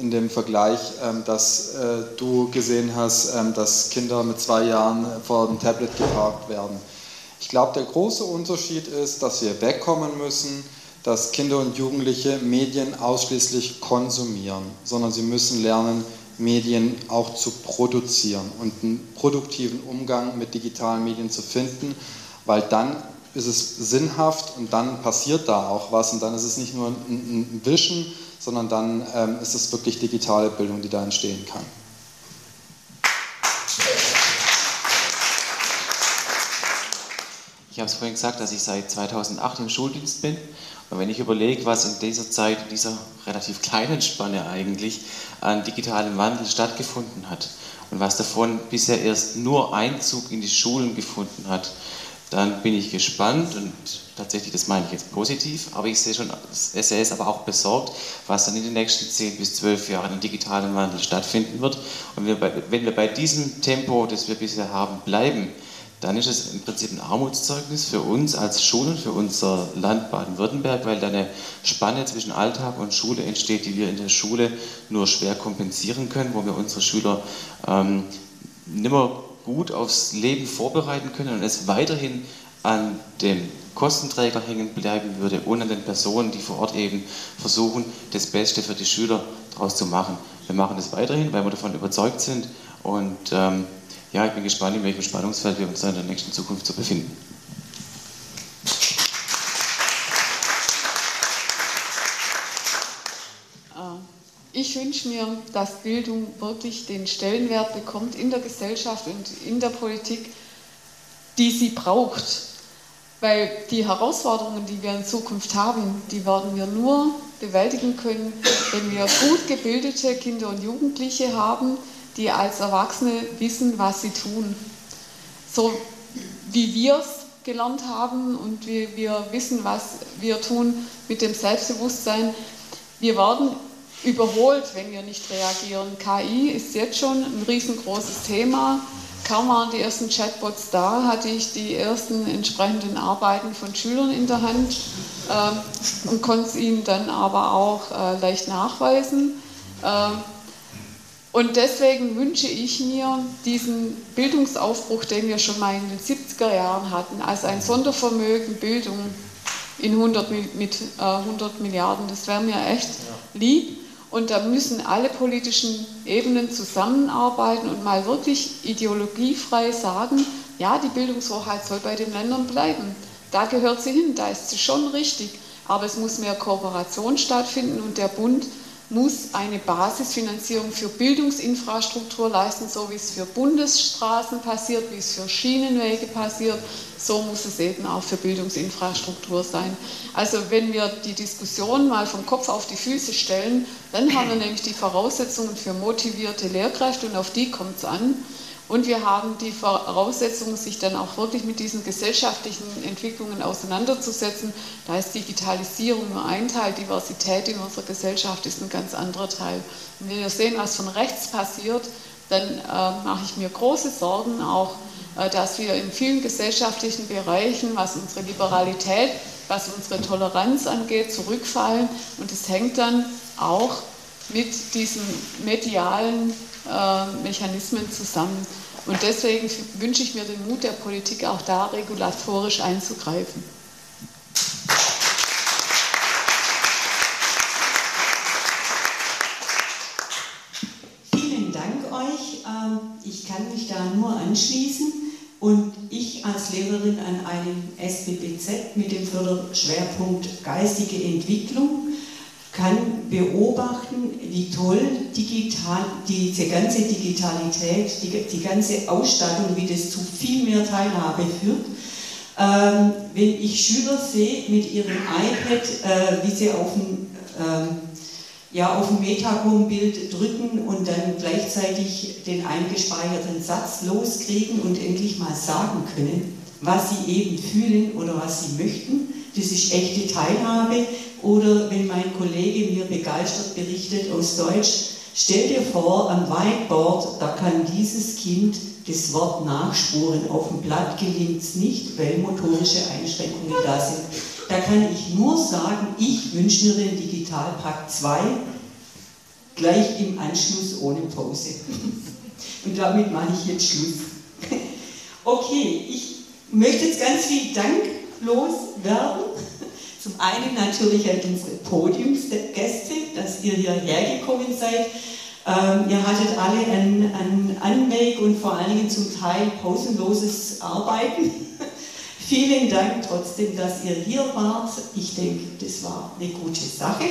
in dem Vergleich, ähm, dass äh, du gesehen hast, ähm, dass Kinder mit zwei Jahren vor dem Tablet geparkt werden. Ich glaube, der große Unterschied ist, dass wir wegkommen müssen dass Kinder und Jugendliche Medien ausschließlich konsumieren, sondern sie müssen lernen, Medien auch zu produzieren und einen produktiven Umgang mit digitalen Medien zu finden, weil dann ist es sinnhaft und dann passiert da auch was und dann ist es nicht nur ein Wischen, sondern dann ähm, ist es wirklich digitale Bildung, die da entstehen kann. Ich habe es vorhin gesagt, dass ich seit 2008 im Schuldienst bin. Und wenn ich überlege, was in dieser Zeit, in dieser relativ kleinen Spanne eigentlich an digitalem Wandel stattgefunden hat und was davon bisher erst nur Einzug in die Schulen gefunden hat, dann bin ich gespannt und tatsächlich, das meine ich jetzt positiv, aber ich sehe schon, ich sehe es aber auch besorgt, was dann in den nächsten 10 bis 12 Jahren im digitalen Wandel stattfinden wird. Und wenn wir bei diesem Tempo, das wir bisher haben, bleiben, dann ist es im Prinzip ein Armutszeugnis für uns als Schulen, für unser Land Baden-Württemberg, weil da eine Spanne zwischen Alltag und Schule entsteht, die wir in der Schule nur schwer kompensieren können, wo wir unsere Schüler ähm, nimmer gut aufs Leben vorbereiten können und es weiterhin an dem Kostenträger hängen bleiben würde an den Personen, die vor Ort eben versuchen, das Beste für die Schüler daraus zu machen. Wir machen das weiterhin, weil wir davon überzeugt sind und ähm, ja, ich bin gespannt, in welchem Spannungsfeld wir uns in der nächsten Zukunft zu befinden. Äh, ich wünsche mir, dass Bildung wirklich den Stellenwert bekommt in der Gesellschaft und in der Politik, die sie braucht. Weil die Herausforderungen, die wir in Zukunft haben, die werden wir nur bewältigen können, wenn wir gut gebildete Kinder und Jugendliche haben, die als Erwachsene wissen, was sie tun. So wie wir es gelernt haben und wie wir wissen, was wir tun mit dem Selbstbewusstsein. Wir werden überholt, wenn wir nicht reagieren. KI ist jetzt schon ein riesengroßes Thema. Kaum waren die ersten Chatbots da, hatte ich die ersten entsprechenden Arbeiten von Schülern in der Hand äh, und konnte es ihnen dann aber auch äh, leicht nachweisen. Äh, und deswegen wünsche ich mir diesen Bildungsaufbruch, den wir schon mal in den 70er Jahren hatten, als ein Sondervermögen Bildung in 100, mit äh, 100 Milliarden. Das wäre mir echt lieb. Und da müssen alle politischen Ebenen zusammenarbeiten und mal wirklich ideologiefrei sagen, ja, die Bildungshoheit soll bei den Ländern bleiben. Da gehört sie hin, da ist sie schon richtig. Aber es muss mehr Kooperation stattfinden und der Bund muss eine Basisfinanzierung für Bildungsinfrastruktur leisten, so wie es für Bundesstraßen passiert, wie es für Schienenwege passiert, so muss es eben auch für Bildungsinfrastruktur sein. Also wenn wir die Diskussion mal vom Kopf auf die Füße stellen, dann haben wir nämlich die Voraussetzungen für motivierte Lehrkräfte und auf die kommt es an. Und wir haben die Voraussetzung, sich dann auch wirklich mit diesen gesellschaftlichen Entwicklungen auseinanderzusetzen. Da ist Digitalisierung nur ein Teil, Diversität in unserer Gesellschaft ist ein ganz anderer Teil. Und wenn wir sehen, was von rechts passiert, dann äh, mache ich mir große Sorgen auch, äh, dass wir in vielen gesellschaftlichen Bereichen, was unsere Liberalität, was unsere Toleranz angeht, zurückfallen. Und es hängt dann auch mit diesen medialen Mechanismen zusammen. Und deswegen wünsche ich mir den Mut der Politik, auch da regulatorisch einzugreifen. Vielen Dank euch. Ähm, ich kann mich da nur anschließen. Und ich als Lehrerin an einem SBBZ mit dem Förderschwerpunkt geistige Entwicklung kann beobachten, wie toll digital, diese ganze Digitalität, die, die ganze Ausstattung, wie das zu viel mehr Teilhabe führt. Ähm, wenn ich Schüler sehe mit ihrem iPad, äh, wie sie auf ein, ähm, ja, auf ein Metacom-Bild drücken und dann gleichzeitig den eingespeicherten Satz loskriegen und endlich mal sagen können, was sie eben fühlen oder was sie möchten. Das ist echte Teilhabe. Oder wenn mein Kollege mir begeistert berichtet aus Deutsch, stell dir vor, am Whiteboard, da kann dieses Kind das Wort nachspuren. Auf dem Blatt gelingt es nicht, weil motorische Einschränkungen da sind. Da kann ich nur sagen, ich wünsche mir den Digitalpakt 2 gleich im Anschluss ohne Pause. Und damit mache ich jetzt Schluss. Okay, ich möchte jetzt ganz viel Dank loswerden Zum einen natürlich an unsere Podiumsgäste, dass ihr hierher gekommen seid. Ähm, ihr hattet alle ein, ein Anmerk und vor allen Dingen zum Teil pausenloses Arbeiten. Vielen Dank trotzdem, dass ihr hier wart. Ich denke, das war eine gute Sache.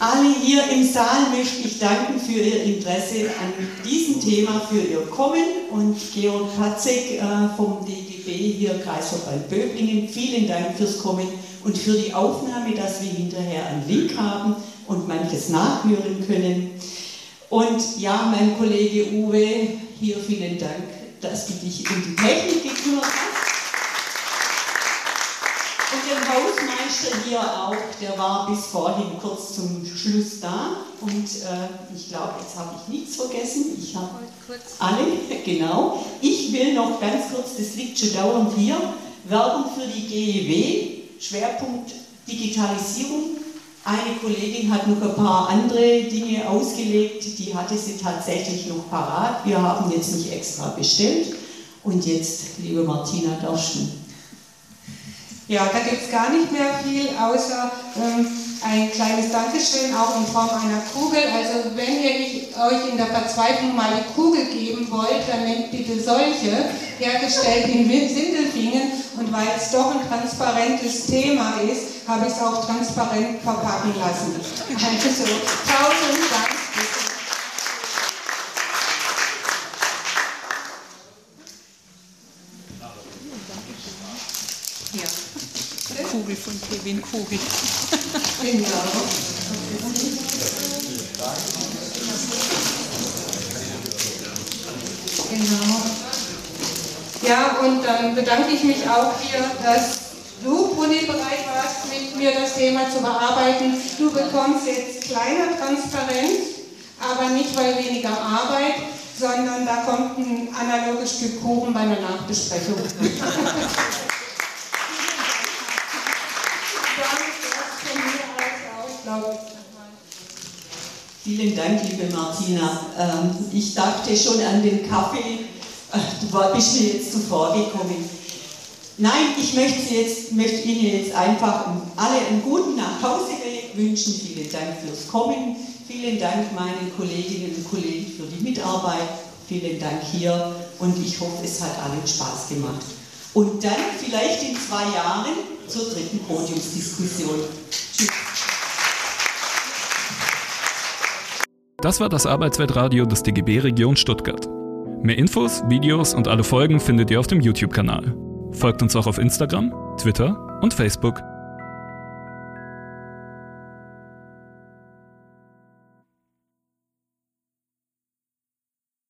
Alle hier im Saal möchte ich danken für Ihr Interesse an diesem Thema, für Ihr Kommen und Georg Patzek äh, vom DGB hier Kreisverband Böblingen. Vielen Dank fürs Kommen und für die Aufnahme, dass wir hinterher einen Link haben und manches nachhören können. Und ja, mein Kollege Uwe, hier vielen Dank, dass du dich um die Technik gekümmert hast. Und der Hausmeister hier auch, der war bis vorhin kurz zum Schluss da. Und äh, ich glaube, jetzt habe ich nichts vergessen. Ich habe alle, genau. Ich will noch ganz kurz, das liegt schon dauernd hier, Werbung für die GEW, Schwerpunkt Digitalisierung. Eine Kollegin hat noch ein paar andere Dinge ausgelegt, die hatte sie tatsächlich noch parat. Wir haben jetzt nicht extra bestellt. Und jetzt, liebe Martina, darfst du ja, da gibt es gar nicht mehr viel, außer ähm, ein kleines Dankeschön, auch in Form einer Kugel. Also wenn ihr euch in der Verzweiflung mal eine Kugel geben wollt, dann nehmt bitte solche, hergestellt in Sindelfingen. Und weil es doch ein transparentes Thema ist, habe ich es auch transparent verpacken lassen. Also, tausend Dank. Kugel von Kevin Kugel. Genau. Genau. Ja, und dann bedanke ich mich auch hier, dass du, Bruni, bereit warst, mit mir das Thema zu bearbeiten. Du bekommst jetzt kleiner Transparenz, aber nicht weil weniger Arbeit, sondern da kommt ein analoges Stück Kuchen bei einer Nachbesprechung. Vielen Dank, liebe Martina. Ähm, ich dachte schon an den Kaffee. Du bist mir jetzt zuvor gekommen. Nein, ich möchte, jetzt, möchte Ihnen jetzt einfach alle einen guten Nachhauseweg wünschen. Vielen Dank fürs Kommen. Vielen Dank meinen Kolleginnen und Kollegen für die Mitarbeit. Vielen Dank hier und ich hoffe, es hat allen Spaß gemacht. Und dann vielleicht in zwei Jahren zur dritten Podiumsdiskussion. Tschüss. Das war das Arbeitsweltradio des DGB Region Stuttgart. Mehr Infos, Videos und alle Folgen findet ihr auf dem YouTube-Kanal. Folgt uns auch auf Instagram, Twitter und Facebook.